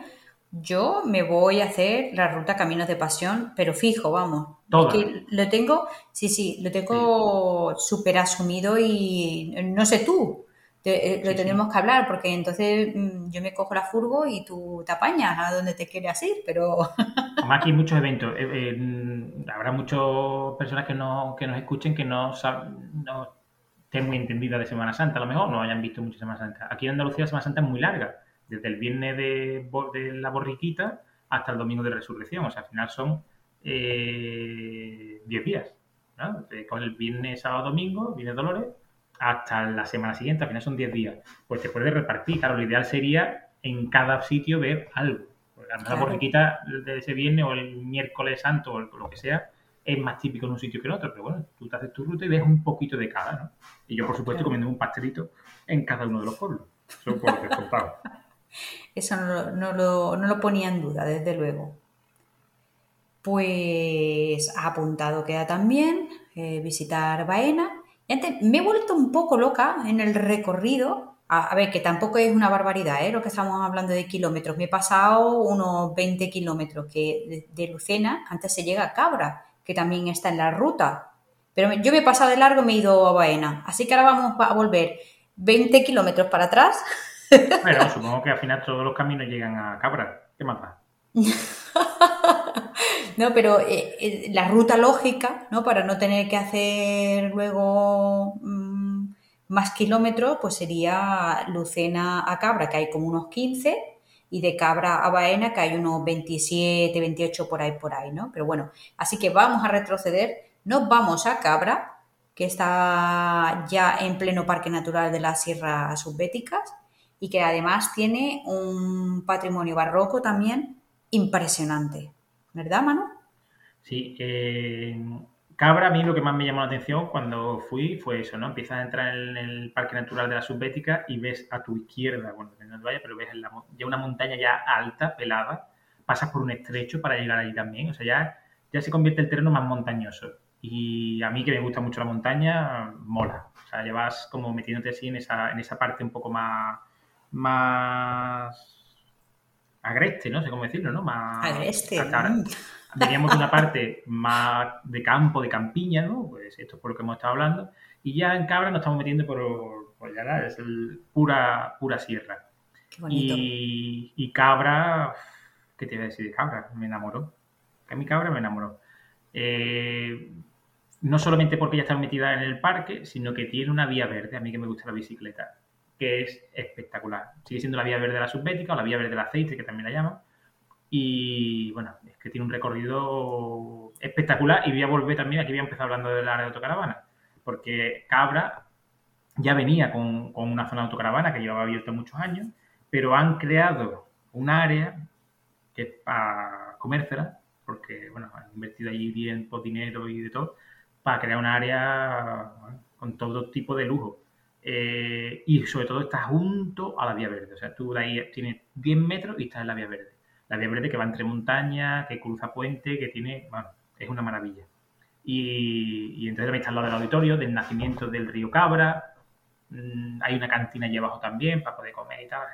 yo me voy a hacer la ruta Caminos de Pasión, pero fijo, vamos. Toda. Es que lo tengo, sí, sí, lo tengo súper asumido y no sé tú, te- eh, lo Sí, sí. tenemos que hablar, porque entonces mm, yo me cojo la furgo y tú te apañas a donde te quieras ir, pero (laughs) Además, aquí hay muchos eventos. Eh, eh, mm, habrá muchas personas que, no, que nos escuchen que no, sab- no estén muy entendidas de Semana Santa, a lo mejor no hayan visto mucho Semana Santa. Aquí en Andalucía la Semana Santa es muy larga, desde el viernes de, de la borriquita hasta el domingo de resurrección. O sea, al final son eh, 10 días. ¿no? Eh, Con el viernes, sábado, domingo, viernes Dolores, hasta la semana siguiente, al final son 10 días. Pues te puedes repartir. Claro, lo ideal sería en cada sitio ver algo. Porque a lo mejor Claro. la borriquita de ese viernes o el miércoles santo o lo que sea es más típico en un sitio que en otro, pero bueno, tú te haces tu ruta y ves un poquito de cada, ¿no? Y yo, por supuesto, comiendo un pastelito en cada uno de los pueblos. Eso por descontado. (laughs) Eso no, lo- no lo, ponía en duda, desde luego. Pues apuntado queda también eh, visitar Baena. Y antes me he vuelto un poco loca en el recorrido. A, ver, que tampoco es una barbaridad, ¿eh? Lo que estamos hablando de kilómetros. Me he pasado unos 20 kilómetros, que de, de Lucena antes se llega a Cabra, que también está en la ruta. Pero yo me he pasado de largo y me he ido a Baena. Así que ahora vamos a volver 20 kilómetros para atrás (laughs) Bueno, supongo que al final todos los caminos llegan a Cabra. ¿Qué más da? (laughs) No, pero eh, eh, la ruta lógica, ¿no? Para no tener que hacer luego mm, más kilómetros, pues sería Lucena a Cabra, que hay como unos 15, y de Cabra a Baena, que hay unos 27, 28 por ahí, por ahí, ¿no? Pero bueno, así que vamos a retroceder, nos vamos a Cabra, que está ya en pleno Parque Natural de las Sierras Subbéticas, y que además tiene un patrimonio barroco también impresionante. ¿Verdad, Manu? Sí, eh, Cabra, a mí lo que más me llamó la atención cuando fui fue eso, ¿no? Empiezas a entrar en el Parque Natural de la Subbética y ves a tu izquierda, bueno, dónde vayas, pero ves en la ya una montaña ya alta, pelada, pasas por un estrecho para llegar allí también, o sea, ya, ya se convierte el terreno más montañoso. Y a mí que me gusta mucho la montaña, mola. O sea, ya vas como metiéndote así en esa, en esa parte un poco más, más agreste, no sé cómo decirlo, ¿no? Más Agreste. mm. veníamos de una parte más de campo, de campiña, ¿no? Pues esto es por lo que hemos estado hablando. Y ya en Cabra nos estamos metiendo por, por ya es el pura, pura sierra. Qué bonito. Y, y Cabra, ¿qué te iba a decir de Cabra? Me enamoró. Que a mí Cabra me enamoró. Eh, no solamente porque ya está metida en el parque, sino que tiene una vía verde, a mí que me gusta la bicicleta, que es espectacular. Sigue siendo la vía verde de la subbética o la vía verde del aceite, que también la llaman. Y bueno, es que tiene un recorrido espectacular. Y voy a volver también, aquí voy a empezar hablando del área de autocaravana, porque Cabra ya venía con, una zona de autocaravana que llevaba abierta muchos años, pero han creado un área que es para comérsela porque, bueno, han invertido allí bien por dinero y de todo, para crear un área con todo tipo de lujo. Eh, y sobre todo está junto a la vía verde. O sea, tú ahí tienes 10 metros y estás en la vía verde. La vía verde que va entre montañas, que cruza puente, que tiene, bueno, es una maravilla. Y, entonces también está al lado del auditorio, del nacimiento del río Cabra. Mm, hay una cantina allí abajo también para poder comer y tal.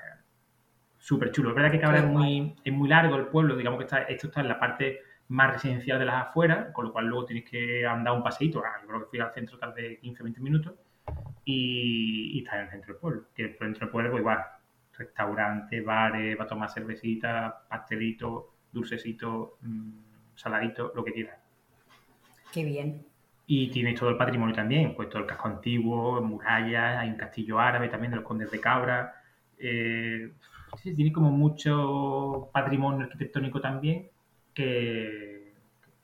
Súper chulo. Es verdad que Cabra es muy, es muy largo el pueblo, digamos que está, esto está en la parte más residencial de las afueras, con lo cual luego tienes que andar un paseíto. Ah, yo creo que fui al centro tal de 15-20 minutos y, y está en el centro del pueblo. Que por dentro del pueblo, pues igual, restaurantes, bares, va a tomar cervecita, pastelito, dulcecito, mmm, saladito, lo que quieras. Qué bien. Y tienes todo el patrimonio también, pues todo el casco antiguo, murallas, hay un castillo árabe también de los condes de Cabra. Eh, sí, tiene como mucho patrimonio arquitectónico también que,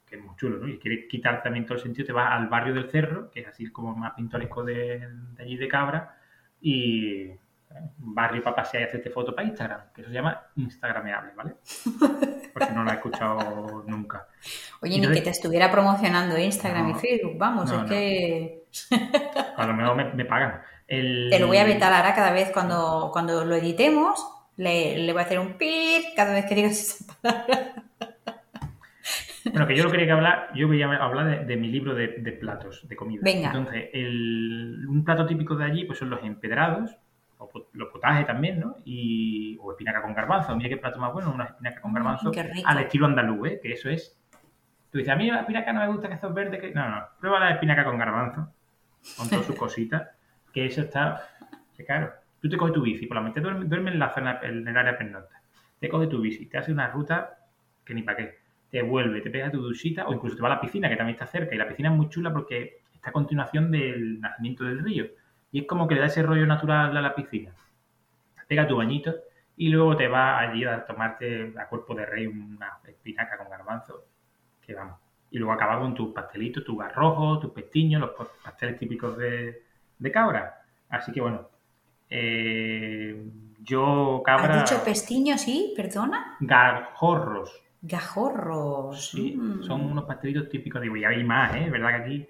que, es muy chulo, ¿no? Y quieres quitar también todo el sentido, te vas al barrio del Cerro, que es así como más pintoresco de, de allí de Cabra, y eh, un barrio para pasear y hacerte fotos para Instagram, que eso se llama Instagrameable, ¿vale? (laughs) Por si no lo has escuchado nunca. Oye, Entonces, ni que te estuviera promocionando Instagram no, y Facebook, vamos, no, es no. que... (laughs) A lo mejor me, me pagan. El... Te lo voy a vetar ahora cada vez cuando, cuando lo editemos, le, le voy a hacer un pip cada vez que digas esa palabra. Bueno, que yo lo quería que hablar, yo voy a hablar de, de mi libro de, de, platos, de comida. Venga. Entonces, el, un plato típico de allí pues son los empedrados, o los potajes también, ¿no? Y, o espinaca con garbanzo. Mira qué plato más bueno, una espinaca con garbanzo al estilo andaluz, ¿eh? Que eso es... Tú dices, a mí la espinaca no me gusta que eso es verde. Que... No, no, prueba la espinaca con garbanzo, con todas sus (laughs) cositas, que eso está... Que claro, tú te coges tu bici, por la mente duerme, duerme en la zona, en el área pernocta. Te coges tu bici, te hace una ruta que ni para qué te vuelve, te pega tu duchita o incluso te va a la piscina que también está cerca. Y la piscina es muy chula porque está a continuación del nacimiento del río. Y es como que le da ese rollo natural a la piscina. Pega tu bañito y luego te vas allí a tomarte a cuerpo de rey una espinaca con garbanzo. Que vamos. Y luego acabas con tus pastelitos, tus garrojos, tus pestiños, los pasteles típicos de, de cabra. Así que bueno. Eh, yo cabra. ¿Has dicho pestiños, sí? ¿Perdona? Garjorros. Gajorros. Sí, mm. son unos pastelitos típicos. Digo, y hay más, ¿eh? ¿Verdad que aquí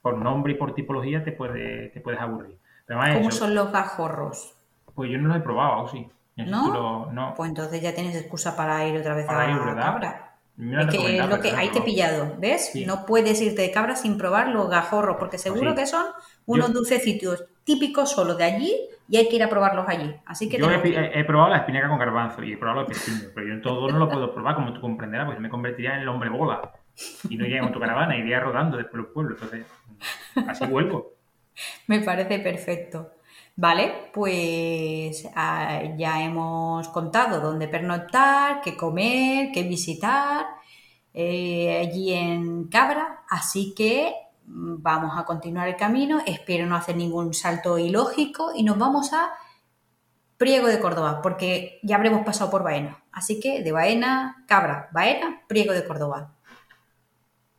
por nombre y por tipología te, puede, te puedes aburrir? ¿Cómo eso, son los gajorros? Pues yo no los he probado, sí. ¿No? Lo, no. Pues entonces ya tienes excusa para ir otra vez para a ir. Es que es lo que ahí te he pillado, ¿ves? Sí. No puedes irte de cabra sin probar los gajorros, porque seguro sí. que son unos yo... dulcecitos típicos solo de allí y hay que ir a probarlos allí. Así que yo he, probado la espinaca con garbanzo y he probado los pestiños, pero yo en todo no lo puedo probar, como tú comprenderás, pues me convertiría en el hombre bola y no iría en autocaravana, iría rodando después los pueblos. Entonces, así vuelvo. (laughs) me parece perfecto. Vale, pues ah, ya hemos contado dónde pernoctar, qué comer, qué visitar eh, allí en Cabra, así que vamos a continuar el camino, espero no hacer ningún salto ilógico y nos vamos a Priego de Córdoba, porque ya habremos pasado por Baena. Así que de Baena, Cabra, Baena, Priego de Córdoba.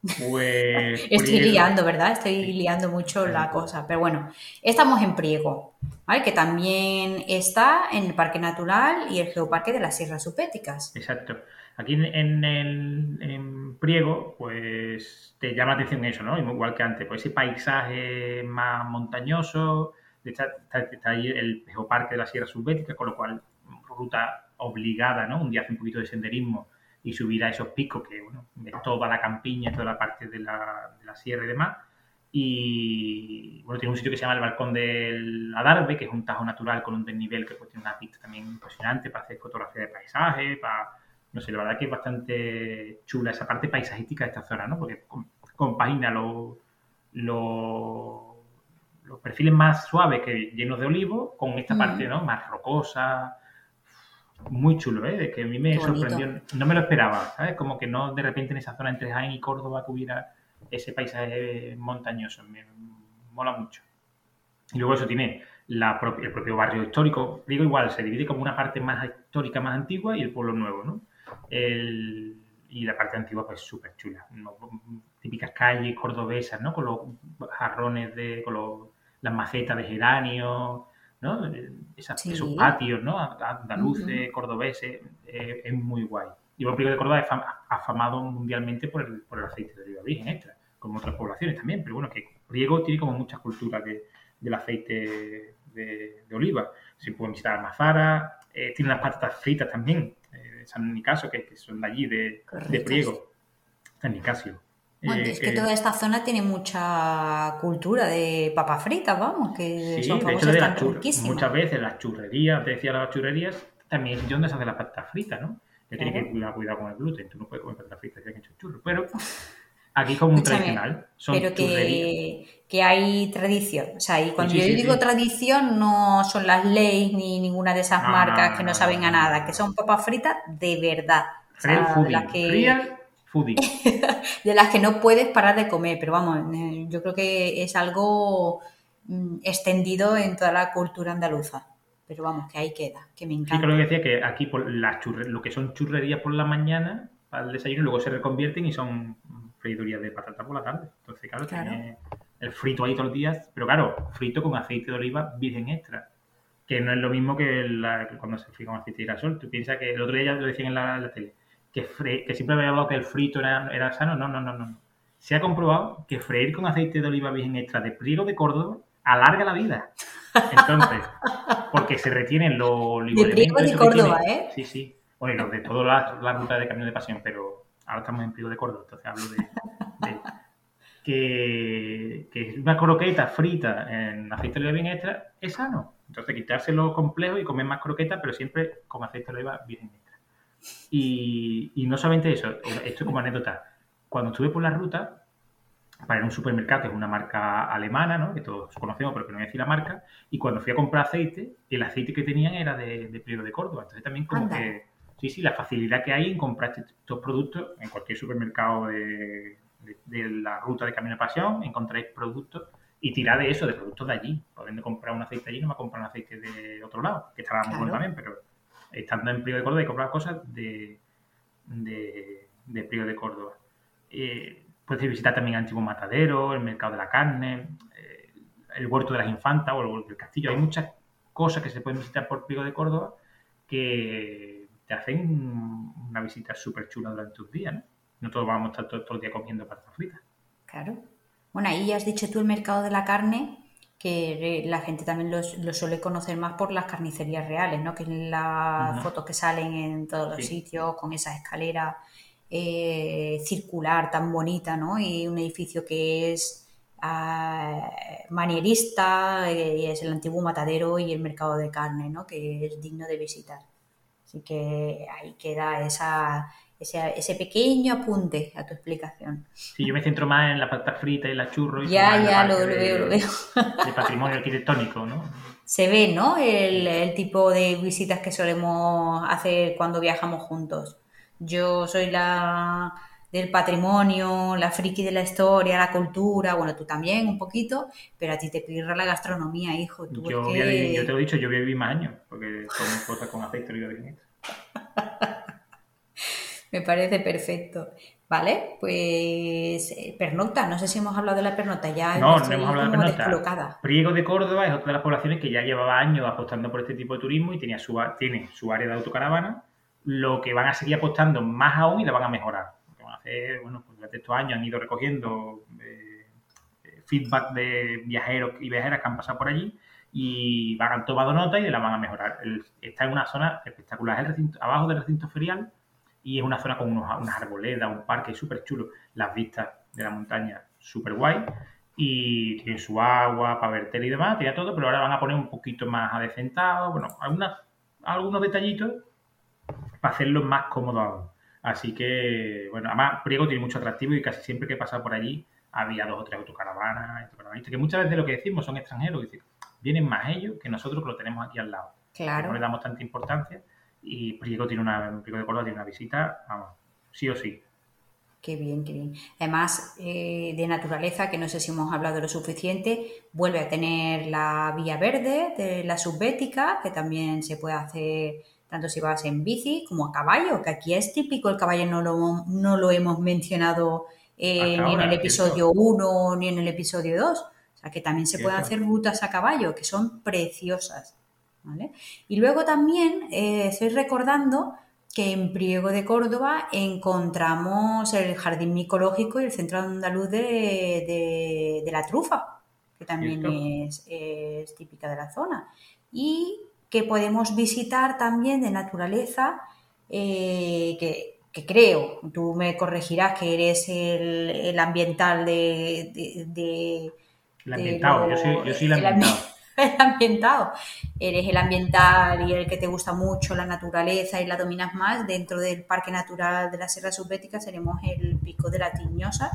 Pues, Estoy liando, ¿verdad? Estoy liando mucho la cosa. Pero bueno, estamos en Priego, ¿vale? Que también está en el Parque Natural y el Geoparque de las Sierras Supéticas. Exacto. Aquí en, el en Priego, pues te llama la atención eso, ¿no? Igual que antes, pues ese paisaje más montañoso, está, está, está ahí el Geoparque de la Sierra Subbética, con lo cual ruta obligada, ¿no? Un día hace un poquito de senderismo y subir a esos picos que, bueno, de toda la campiña, toda la parte de la, de la sierra y demás. Y bueno, tiene un sitio que se llama el Balcón del Adarve, que es un tajo natural con un desnivel que pues, tiene una pista también impresionante para hacer fotografía de paisaje, para, no sé, la verdad que es bastante chula esa parte paisajística de esta zona, ¿no? Porque compagina los lo, lo perfiles más suaves que llenos de olivo con esta parte, ¿no? Más rocosa, muy chulo, ¿eh? que a mí me sorprendió, no me lo esperaba, ¿sabes? Como que no de repente en esa zona entre Jaén y Córdoba que hubiera ese paisaje montañoso, me mola mucho. Y luego eso tiene la propia, el propio barrio histórico, digo igual, se divide como una parte más histórica, más antigua y el pueblo nuevo, ¿no? El, y la parte antigua pues súper chula, ¿no? típicas calles cordobesas, ¿no? Con los jarrones de, con los, las macetas de geranio, ¿no? Esa, sí. Esos patios, ¿no? Andaluces, uh -huh. cordobeses, eh, es muy guay. Y Priego de Córdoba es afamado mundialmente por el, por el aceite de oliva virgen extra, como otras poblaciones también, pero bueno, que Priego tiene como mucha cultura de, del aceite de, oliva. Se pueden visitar Almazara, eh, tiene unas patatas fritas también, eh, en mi caso, que, son de allí, de, de Priego, San Nicasio. Bueno, es que toda esta zona tiene mucha cultura de papas fritas, vamos, que son famosas de Muchas veces las churrerías, te decía las churrerías, también es donde se hace la patatas fritas, ¿no? Que tiene que cuidar, cuidado con el gluten, tú no puedes comer patatas fritas si han hecho churros, pero aquí como un tradicional, son pero que, que, hay tradición, o sea, y cuando yo digo tradición no son las leyes ni ninguna de esas marcas que no, saben a nada, que son papas fritas de verdad. O sea, las que (laughs) de las que no puedes parar de comer, pero vamos, eh, yo creo que es algo mm, extendido en toda la cultura andaluza. Pero vamos, que ahí queda, que me encanta. Sí, creo que decía que aquí por las lo que son churrerías por la mañana, para el desayuno, luego se reconvierten y son freidurías de patata por la tarde. Entonces, claro, tiene el frito ahí todos los días, pero claro, frito con aceite de oliva virgen extra que no es lo mismo que, cuando se frita con aceite de girasol. Tú piensas que el otro día ya lo decían en la tele, que, siempre había hablado que el frito era, sano. No, no, no, no. Se ha comprobado que freír con aceite de oliva virgen extra de Priego de Córdoba alarga la vida. Entonces, porque se retienen los De Priego de Córdoba, ¿eh? Sí, sí. Bueno, los de toda la, ruta de Camino de Pasión, pero ahora estamos en Priego de Córdoba, entonces hablo de, que, que, una croqueta frita en aceite de oliva virgen extra es sano. Entonces, quitarse lo complejo y comer más croquetas, pero siempre con aceite de oliva virgen extra. Y, no solamente eso, esto como anécdota. Cuando estuve por la ruta, para ir a un supermercado, que es una marca alemana, ¿no? que todos conocemos, pero que no voy a decir la marca, y cuando fui a comprar aceite, el aceite que tenían era de, de Priego de Córdoba. Entonces también como que, sí, sí, la facilidad que hay en comprar estos productos en cualquier supermercado de, la ruta de Camino de Pasión, encontráis productos y tirar de eso, de productos de allí. Podiendo comprar un aceite allí, no me comprar un aceite de otro lado, que estará muy bueno también, pero estando en Priego de Córdoba y comprar cosas de, de, de de Córdoba. Eh, puedes visitar también el antiguo matadero, el mercado de la carne, eh, el huerto de las infantas o el huerto castillo. Hay muchas cosas que se pueden visitar por Priego de Córdoba que te hacen una visita súper chula durante tus días, ¿no? No todos vamos a estar todo, todo el día comiendo patatas fritas. Claro. Bueno, ahí has dicho tú el mercado de la carne que la gente también lo, suele conocer más por las carnicerías reales, ¿no? Que las fotos que salen en todos los sitios con esa escalera eh, circular tan bonita, ¿no? Y un edificio que es ah, manierista, eh, y es el antiguo matadero y el mercado de carne, ¿no? Que es digno de visitar. Así que ahí queda esa, ese, pequeño apunte a tu explicación. Sí, yo me centro más en la pata frita y la churro. Y ya, ya, lo, veo, lo veo. De patrimonio arquitectónico, ¿no? Se ve, ¿no? El, tipo de visitas que solemos hacer cuando viajamos juntos. Yo soy la del patrimonio, la friki de la historia, la cultura, bueno, tú también un poquito, pero a ti te pirra la gastronomía, hijo. Tú yo, que... yo te lo he dicho, yo viví más años, porque son cosas con aceite de oliva (laughs) Me parece perfecto. Vale, pues eh, pernocta, no sé si hemos hablado de la pernocta ya. No, no hemos hablado de pernocta. Priego de Córdoba es otra de las poblaciones que ya llevaba años apostando por este tipo de turismo y tenía su, tiene su área de autocaravana. Lo que van a seguir apostando más aún y la van a mejorar. Lo van a hacer, bueno, pues durante estos años han ido recogiendo eh, eh, feedback de viajeros y viajeras que han pasado por allí y van, han tomado nota y la van a mejorar. está en una zona espectacular, abajo del recinto ferial y es una zona con unos, unas arboledas, un parque súper chulo, las vistas de la montaña súper guay y tiene su agua para verter y demás, tiene todo, pero ahora van a poner un poquito más adecentado, bueno, algunas, algunos detallitos para hacerlo más cómodo aún. Así que, bueno, además Priego tiene mucho atractivo y casi siempre que pasa por allí había dos o tres autocaravanas, que muchas veces lo que decimos son extranjeros, vienen más ellos que nosotros que lo tenemos aquí al lado. Claro. No le damos tanta importancia y Priego tiene una, Priego de Córdoba tiene una visita, vamos, sí o sí. Qué bien, qué bien. Además, eh, de naturaleza, que no sé si hemos hablado lo suficiente, vuelve a tener la vía verde de la subbética, que también se puede hacer tanto si vas en bici como a caballo, que aquí es típico, el caballo no lo, no lo hemos mencionado eh, ni en el episodio 1 ni en el episodio 2. O sea, que también se pueden hacer rutas a caballo, que son preciosas. Y luego también eh, estoy recordando que en Priego de Córdoba encontramos el Jardín Micológico y el Centro Andaluz de, la Trufa, que también es, típica de la zona. Y que podemos visitar también de naturaleza, eh, que, creo, tú me corregirás que eres el, ambiental de... el ambientado, yo, soy, yo soy el ambientado. el (laughs) ambientado. Eres el ambiental y el que te gusta mucho la naturaleza y la dominas más. Dentro del Parque Natural de la Sierra Subbética seremos el Pico de la Tiñosa,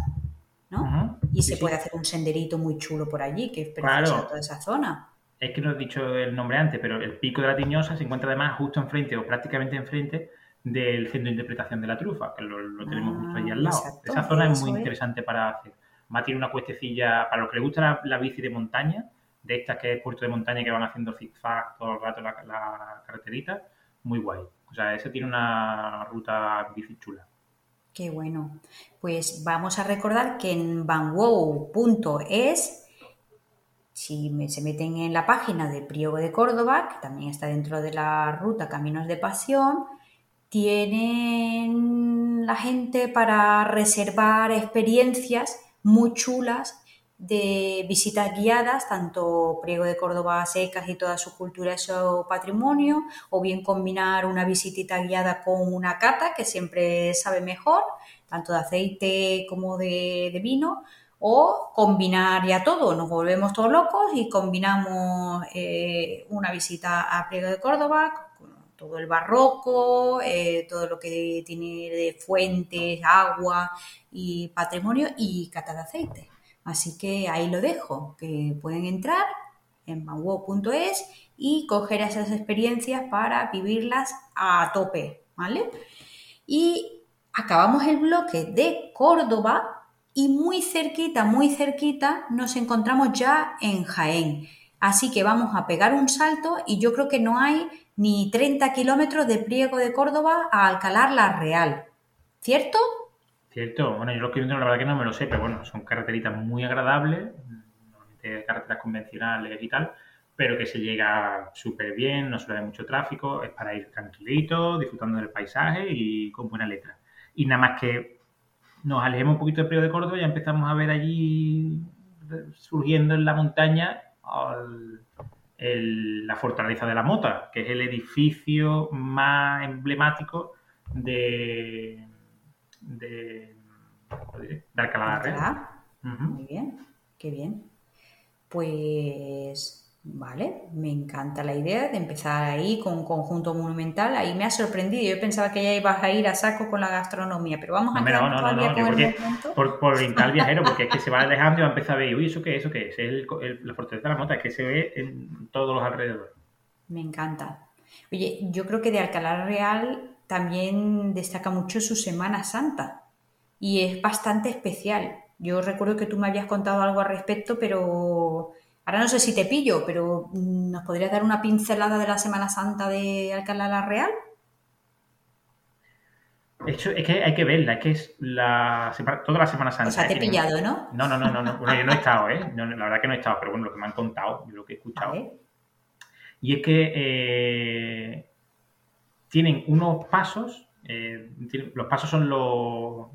¿no? y se puede hacer un senderito muy chulo por allí, que es precioso toda esa zona. Es que no he dicho el nombre antes, pero el Pico de la Tiñosa se encuentra además justo enfrente o prácticamente enfrente del Centro de Interpretación de la Trufa, que lo, tenemos justo allí al lado. Esa zona es muy interesante para hacer. Va a tener una cuestecilla, para los que les gusta la bici de montaña, de estas que es puerto de montaña que van haciendo zigzag todo el rato la, la carreterita, muy guay. O sea, ese tiene una ruta bici chula. Qué bueno. Pues vamos a recordar que en vanwow.es, si se meten en la página de Priego de Córdoba, que también está dentro de la ruta Caminos de Pasión, tienen la gente para reservar experiencias muy chulas de visitas guiadas, tanto Priego de Córdoba secas y toda su cultura y su patrimonio, o bien combinar una visitita guiada con una cata, que siempre sabe mejor, tanto de aceite como de, vino, o combinar ya todo, nos volvemos todos locos y combinamos eh, una visita a Priego de Córdoba, todo el barroco, eh, todo lo que tiene de fuentes, agua y patrimonio y cata de aceite. Así que ahí lo dejo, que pueden entrar en manwo.es y coger esas experiencias para vivirlas a tope, ¿vale? Y acabamos el bloque de Córdoba y muy cerquita, muy cerquita nos encontramos ya en Jaén. Así que vamos a pegar un salto y yo creo que no hay ni 30 kilómetros de Priego de Córdoba a Alcalar la Real. ¿Cierto? Bueno, yo lo que viendo la verdad que no me lo sé, pero bueno, son carreteritas muy agradables, normalmente carreteras convencionales y tal, pero que se llega súper bien, no suele haber mucho tráfico, es para ir tranquilito, disfrutando del paisaje y con buena letra. Y nada más que nos alejemos un poquito del periodo de Córdoba, ya empezamos a ver allí surgiendo en la montaña la fortaleza de la Mota, que es el edificio más emblemático de, de, de Alcalá de Muy bien, qué bien. Pues vale, me encanta la idea de empezar ahí con un conjunto monumental. Ahí me ha sorprendido. Yo pensaba que ya ibas a ir a saco con la gastronomía, pero vamos a no, no, no, no, no por, por (laughs) brincar viajero, porque es que se va alejando y va a empezar a ver, uy, ¿eso qué es? ¿Eso qué es? es la fortaleza de la mota, es que se ve en todos los alrededores. Me encanta. Oye, yo creo que de Alcalá Real también destaca mucho su Semana Santa y es bastante especial. Yo recuerdo que tú me habías contado algo al respecto, pero ahora no sé si te pillo, pero mm, ¿nos podrías dar una pincelada de la Semana Santa de Alcalá la Real? es que hay que verla, es que es la, toda la Semana Santa. O sea, te he pillado, ¿no? No, no, no, no, Bueno, yo no he estado, ¿eh? la verdad que no he estado, pero bueno, lo que me han contado, lo que he escuchado. Y es que eh, tienen unos pasos, eh, los pasos son los,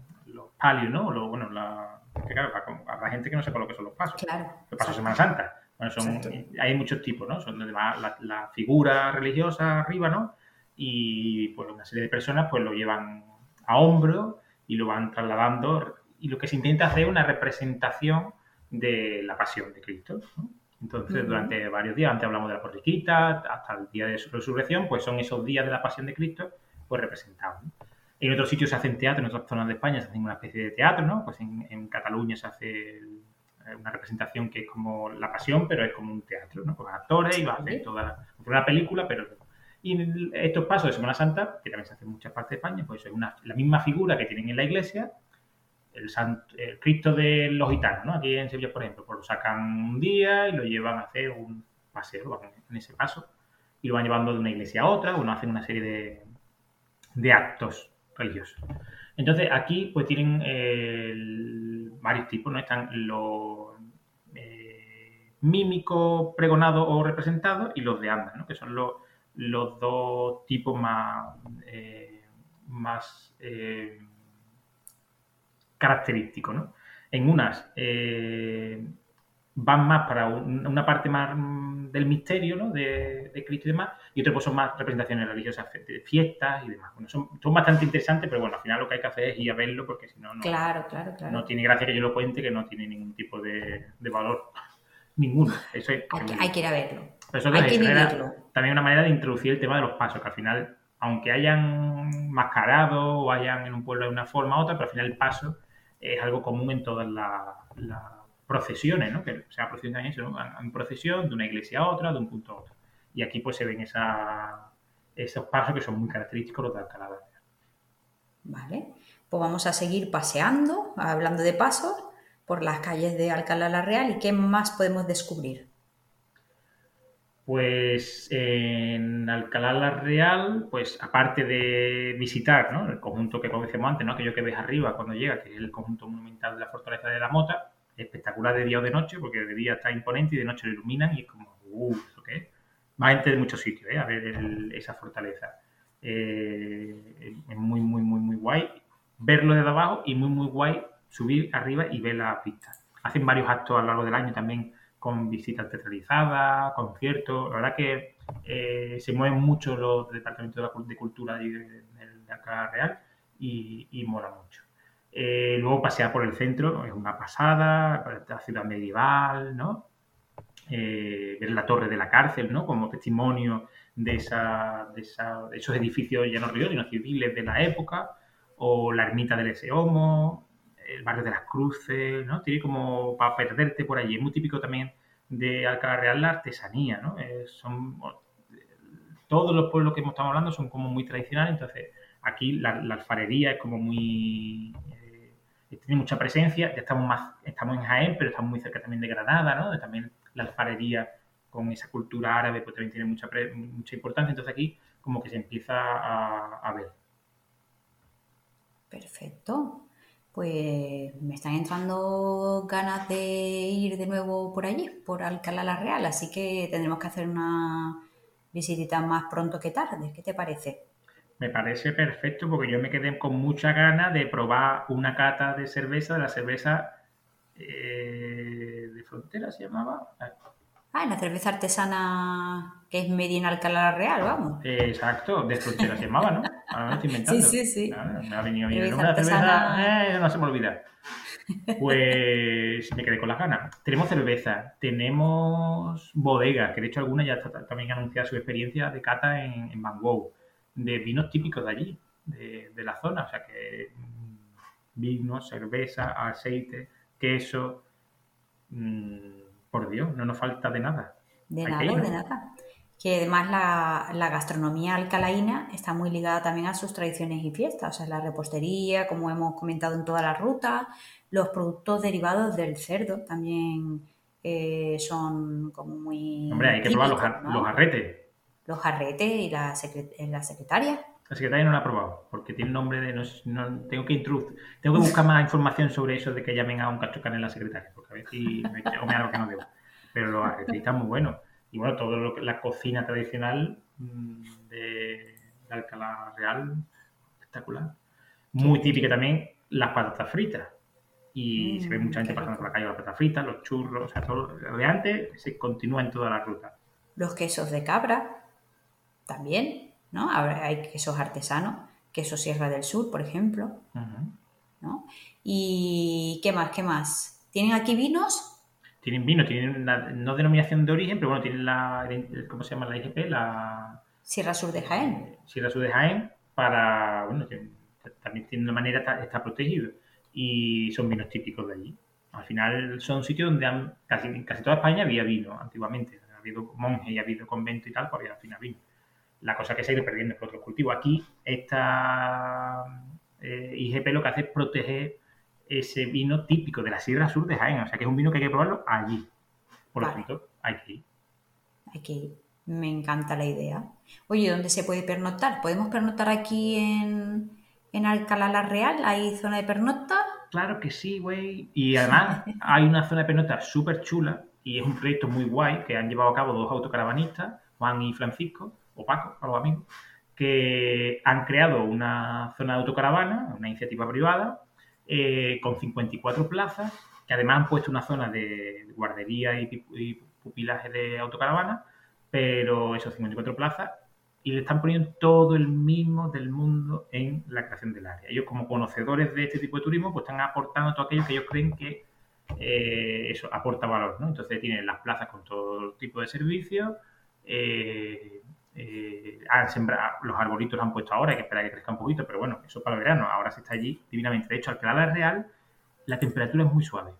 palio, ¿no? Lo, bueno, la, claro, para, la gente que no sepa lo que son los pasos. Claro. Los pasos de Semana Santa. Bueno, son, hay muchos tipos, ¿no? Son la, la, figura religiosa arriba, ¿no? Y pues una serie de personas pues lo llevan a hombro y lo van trasladando y lo que se intenta hacer es una representación de la pasión de Cristo. ¿no? Entonces, durante varios días, antes hablamos de la porriquita, hasta el día de su resurrección, pues son esos días de la pasión de Cristo, pues representados. ¿no? En otros sitios se hacen teatro, en otras zonas de España se hace una especie de teatro, ¿no? Pues en, Cataluña se hace una representación que es como la pasión, pero es como un teatro, ¿no? Con actores y va a toda una película, pero... Y estos pasos de Semana Santa, que también se hacen en muchas partes de España, pues es una, la misma figura que tienen en la iglesia, el, Cristo de los gitanos, ¿no? Aquí en Sevilla, por ejemplo, pues lo sacan un día y lo llevan a hacer un paseo, en ese paso, y lo van llevando de una iglesia a otra, o no hacen una serie de, de actos religiosos. Entonces, aquí pues tienen eh, varios tipos, ¿no? Están los eh, mímicos pregonados o representados y los de andas, ¿no? Que son los, los dos tipos más, eh, más eh, característico, ¿no? En unas eh, van más para una parte más mm, del misterio, ¿no? De, Cristo y demás, y otros pues son más representaciones religiosas de fiestas y demás. Bueno, son, bastante interesantes, pero bueno, al final lo que hay que hacer es ir a verlo porque si no, no, claro, claro, claro. no tiene gracia que yo lo cuente, que no tiene ningún tipo de, valor. (laughs) Ninguno. Eso hay, que, ir a verlo. hay que. También una manera de introducir el tema de los pasos, que al final, aunque hayan mascarado o hayan en un pueblo de una forma u otra, pero al final el paso es algo común en todas las procesiones, ¿no? Que sea procesión también, en procesión de una iglesia a otra, de un punto a otro. Y aquí pues se ven esa, esos pasos que son muy característicos los de Alcalá de. Vale, pues vamos a seguir paseando, hablando de pasos, por las calles de Alcalá la Real y qué más podemos descubrir. Pues en Alcalá la Real, pues aparte de visitar ¿no? el conjunto que conocemos antes, ¿no? aquello que ves arriba cuando llega, que es el conjunto monumental de la fortaleza de la Mota, espectacular de día o de noche, porque de día está imponente y de noche lo iluminan y es como, uff, ¿eso qué Va gente de muchos sitios ¿eh? a ver esa fortaleza. Eh, es muy, muy, muy, muy guay verlo desde abajo y muy, muy guay subir arriba y ver la pista. Hacen varios actos a lo largo del año también con visitas teatralizadas, conciertos. La verdad que eh, se mueven mucho los departamentos de, cultura de, de, Real y, y mola mucho. Eh, luego pasear por el centro, es una pasada, la ciudad medieval, ¿no? Eh, ver la torre de la cárcel, ¿no? Como testimonio de, esa, de, esos edificios ya no sino civiles de la época, o la ermita del Eseomo, el barrio de las Cruces, ¿no? Tiene como para perderte por allí. Es muy típico también de Alcalá Real la artesanía, ¿no? Eh, son, todos los pueblos que hemos estado hablando son como muy tradicionales, entonces aquí la, alfarería es como muy tiene mucha presencia, ya estamos más, estamos en Jaén, pero estamos muy cerca también de Granada, ¿no? También la alfarería con esa cultura árabe pues también tiene mucha, mucha importancia, entonces aquí como que se empieza a, ver. Perfecto. Pues me están entrando ganas de ir de nuevo por allí, por Alcalá la Real, así que tendremos que hacer una visitita más pronto que tarde. ¿Qué te parece? Me parece perfecto porque yo me quedé con mucha ganas de probar una cata de cerveza, de la cerveza eh, de frontera se llamaba. Ah, la cerveza artesana que es Medina Alcalá Real, vamos. exacto, de frontera se llamaba, ¿no? Ahora me estoy inventando. Sí, sí, sí. me ha venido bien. Una cerveza, eh, no se me olvida. Pues (laughs) me quedé con las ganas. Tenemos cerveza, tenemos bodega, que de hecho alguna ya también anunciado su experiencia de cata en, en Van de vinos típicos de allí, de, la zona. O sea que mm, vino, cerveza, aceite, queso. Mm, por Dios, no nos falta de nada. De nada, de nada. Que además la, gastronomía alcalaína está muy ligada también a sus tradiciones y fiestas. O sea, la repostería, como hemos comentado en toda la ruta, los productos derivados del cerdo también eh, son como muy. Hombre, hay que probar los, los arretes los jarretes y la, la secretaria. La secretaria no la ha probado, porque tiene nombre de... No, tengo que tengo que buscar más información sobre eso de que llamen a un cachucán en la secretaria, a ver si me come algo que no debo. Pero los jarretes están muy buenos. Y bueno, todo lo que la cocina tradicional mm, de, Alcalá Real, espectacular. Muy típica también las patatas fritas. Y se ve mucha gente mm, pasando por la calle las patatas fritas, los churros, o sea, todo lo de antes se continúa en toda la ruta. Los quesos de cabra, también, ¿no? hay quesos artesanos, queso Sierra del Sur, por ejemplo, ¿no? ¿Y qué más? ¿Qué más? ¿Tienen aquí vinos? Tienen vino, tienen una, no denominación de origen, pero bueno, tienen la, ¿cómo se llama la IGP? La... Sierra Sur de Jaén. Sierra Sur de Jaén, para, bueno, también tiene una manera, está, está protegido y son vinos típicos de allí. Al final son sitios donde han, casi, casi toda España había vino antiguamente. Ha habido monjes y ha habido convento y tal, pues al final vino. La cosa que se ha ido perdiendo por otros cultivos. Aquí esta eh, IGP lo que hace es proteger ese vino típico de la Sierra Sur de Jaén. O sea que es un vino que hay que probarlo allí. Por lo tanto, hay que ir. Hay que ir. Me encanta la idea. Oye, ¿dónde se puede pernoctar? ¿Podemos pernoctar aquí en, en Alcalá la Real? ¿Hay zona de pernocta? Claro que sí, güey. Y además (laughs) hay una zona de pernocta súper chula y es un proyecto muy guay que han llevado a cabo dos autocaravanistas, Juan y Francisco, o Paco, para los amigos, que han creado una zona de autocaravana, una iniciativa privada, eh, con 54 plazas, que además han puesto una zona de guardería y, pupilaje de autocaravana, pero esos 54 plazas, y le están poniendo todo el mismo del mundo en la creación del área. Ellos como conocedores de este tipo de turismo, pues están aportando todo aquello que ellos creen que eh, eso aporta valor, ¿no? Entonces tienen las plazas con todo tipo de servicios, eh, eh, han sembrado, los arbolitos los han puesto ahora, hay que esperar a que crezca un poquito, pero bueno, eso para el verano, ahora se está allí divinamente. De hecho, al quedar la real, la temperatura es muy suave.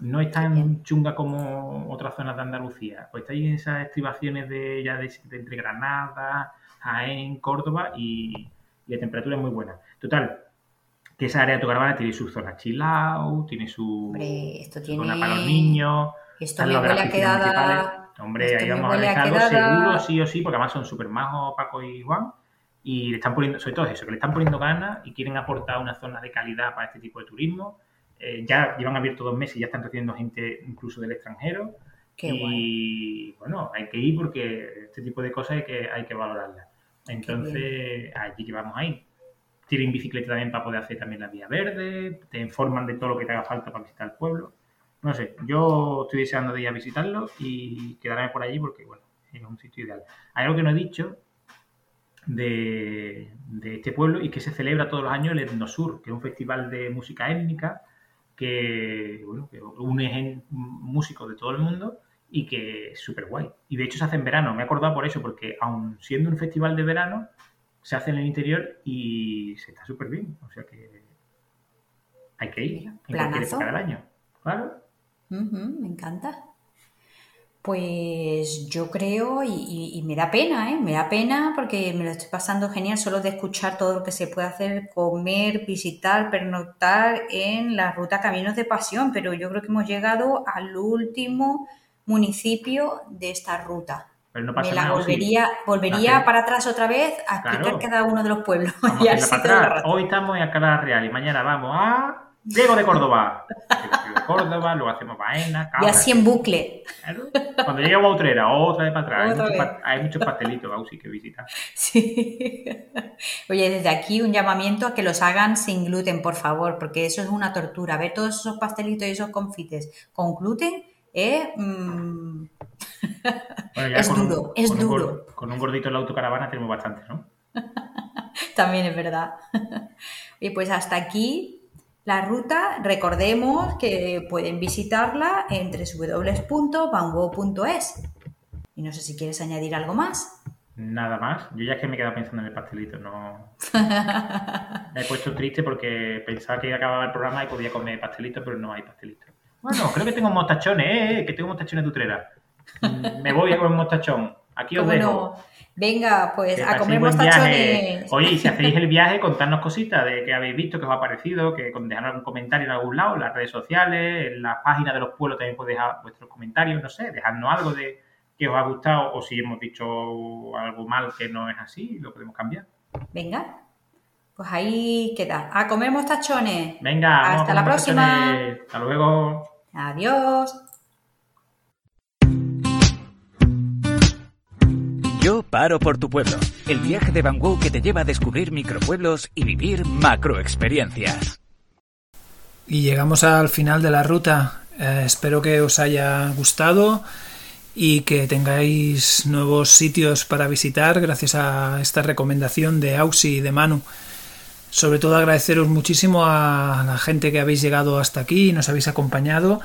No es tan chunga como otras zonas de Andalucía. Pues está ahí en esas estribaciones de, ya de, entre Granada, Jaén, Córdoba y, la temperatura es muy buena. Total, que esa área de autocaravana tiene su zona chilao, tiene su zona para los niños. Esto me huele a quedada Hombre, ahí vamos a dejarlo seguro, sí o sí, porque además son súper majos Paco y Juan. Y le están poniendo, sobre todo eso, que le están poniendo ganas y quieren aportar una zona de calidad para este tipo de turismo. Eh, ya llevan abierto dos meses y ya están recibiendo gente incluso del extranjero. y bueno, hay que ir porque este tipo de cosas hay que, hay que valorarlas. Entonces, allí que vamos a ir. Tienen bicicleta también para poder hacer también la vía verde, te informan de todo lo que te haga falta para visitar el pueblo. No sé, yo estoy deseando de ir a visitarlo y quedarme por allí porque, bueno, es un sitio ideal. Hay algo que no he dicho de, este pueblo y que se celebra todos los años el Etnosur, que es un festival de música étnica que, bueno, que une músicos de todo el mundo y que es súper guay. Y de hecho se hace en verano, me he acordado por eso, porque aun siendo un festival de verano, se hace en el interior y se está súper bien. O sea que hay que ir en cualquier época del año. Claro me encanta. Pues yo creo, y, me da pena, ¿eh? Me da pena porque me lo estoy pasando genial solo de escuchar todo lo que se puede hacer, comer, visitar, pernoctar en la ruta Caminos de Pasión, pero yo creo que hemos llegado al último municipio de esta ruta. Pero no pasa me la volvería, volvería para atrás otra vez a explicar cada uno de los pueblos. (laughs) Hoy estamos en Alcalá Real y mañana vamos a Diego de Córdoba. de (laughs) Córdoba, luego hacemos Baena, Y así en bucle. Cuando llegue a Utrera, otra vez para atrás. Hay, muchos pastelitos, Bausi, que visitar. Sí. (laughs) Oye, desde aquí un llamamiento a que los hagan sin gluten, por favor, porque eso es una tortura. Ver todos esos pastelitos y esos confites con gluten (laughs) es... Mm, es duro, es duro. con un gordito en la autocaravana tenemos bastante, ¿no? También es verdad. Y pues hasta aquí la ruta, recordemos que pueden visitarla en www.vango.es. Y no sé si quieres añadir algo más. Nada más. Yo ya es que me he quedado pensando en el pastelito. No. (laughs) me he puesto triste porque pensaba que acababa el programa y podía comer pastelito, pero no hay pastelito. Bueno, creo que tengo mostachones, ¿eh? eh que tengo mostachones de utrera. (laughs) Me voy a comer mostachón. Aquí os dejo. Venga, pues a comer mostachones. Oye, y si (laughs) hacéis el viaje, contadnos cositas de que habéis visto, que os ha parecido, que dejadnos algún comentario en algún lado, en las redes sociales, en la página de los pueblos también podéis dejar vuestros comentarios, no sé, dejadnos algo de que os ha gustado o si hemos dicho algo mal que no es así, lo podemos cambiar. Venga, pues ahí queda. A comer mostachones. Venga, hasta la próxima. Hasta luego. Adiós. Yo paro por tu pueblo. El viaje de Van Gogh que te lleva a descubrir micropueblos y vivir macroexperiencias. Y llegamos al final de la ruta. Eh, espero que os haya gustado y que tengáis nuevos sitios para visitar gracias a esta recomendación de Ausi y de Manu. Sobre todo agradeceros muchísimo a la gente que habéis llegado hasta aquí y nos habéis acompañado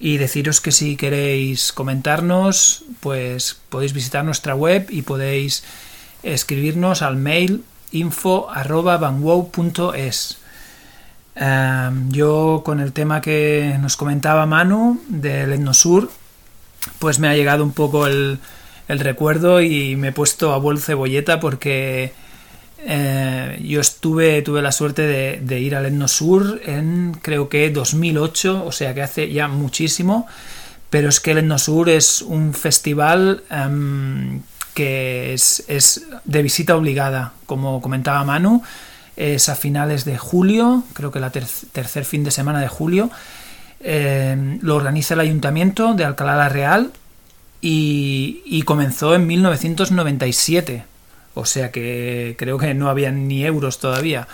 y deciros que si queréis comentarnos, pues podéis visitar nuestra web y podéis escribirnos al mail info em, yo con el tema que nos comentaba Manu del Etnosur, pues me ha llegado un poco el, el recuerdo y me he puesto a vuelo cebolleta porque eh, yo estuve, tuve la suerte de, ir al Etnosur en creo que 2008, o sea que hace ya muchísimo, pero es que el Etnosur es un festival em, que es, de visita obligada, como comentaba Manu, es a finales de julio, creo que la tercer fin de semana de julio, em, lo organiza el ayuntamiento de Alcalá la Real y comenzó en 1997 o sea que creo que no habían ni euros todavía.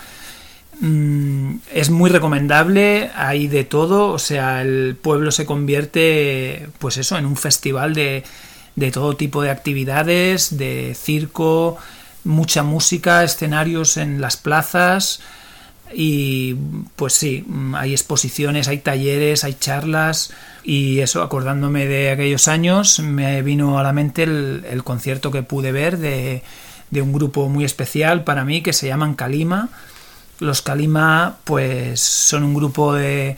Mm, es muy recomendable, hay de todo, o sea, el pueblo se convierte, pues eso, en un festival de, de todo tipo de actividades, de circo, mucha música, escenarios en las plazas y pues sí, hay exposiciones, hay talleres, hay charlas y eso, acordándome de aquellos años, me vino a la mente el, concierto que pude ver de, de, un grupo muy especial para mí que se llaman Kalima. Los Kalima pues son un grupo de,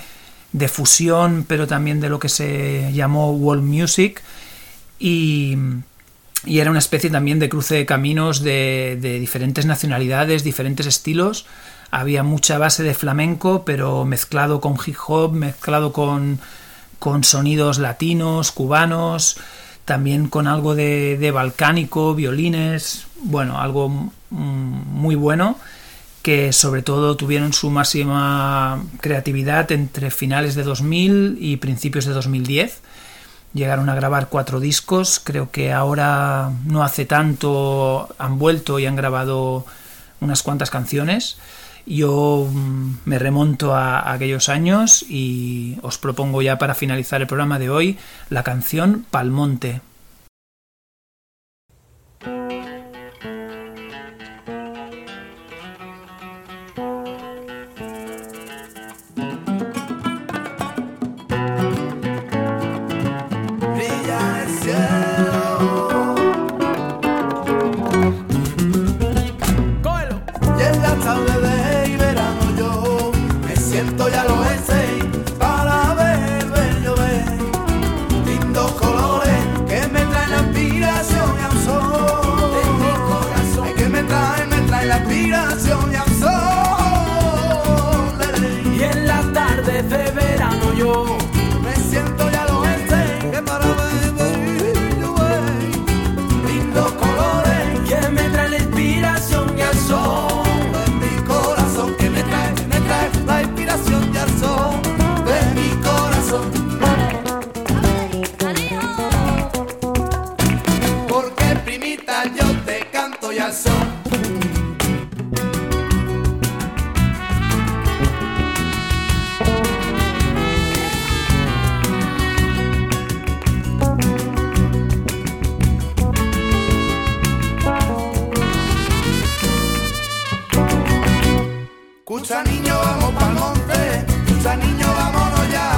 de fusión pero también de lo que se llamó world music y, era una especie también de cruce de caminos de, diferentes nacionalidades, diferentes estilos. Había mucha base de flamenco, pero mezclado con hip hop, mezclado con, con sonidos latinos, cubanos, también con algo de, de, balcánico, violines, bueno, algo muy bueno, que sobre todo tuvieron su máxima creatividad entre finales de 2000 y principios de 2010 llegaron a grabar cuatro discos, creo que ahora no hace tanto han vuelto y han grabado unas cuantas canciones. Yo mm, me remonto a, aquellos años y os propongo ya para finalizar el programa de hoy la canción Palmonte. Mucha niño, vamos pa'l monte. Mucha niño, vámonos ya.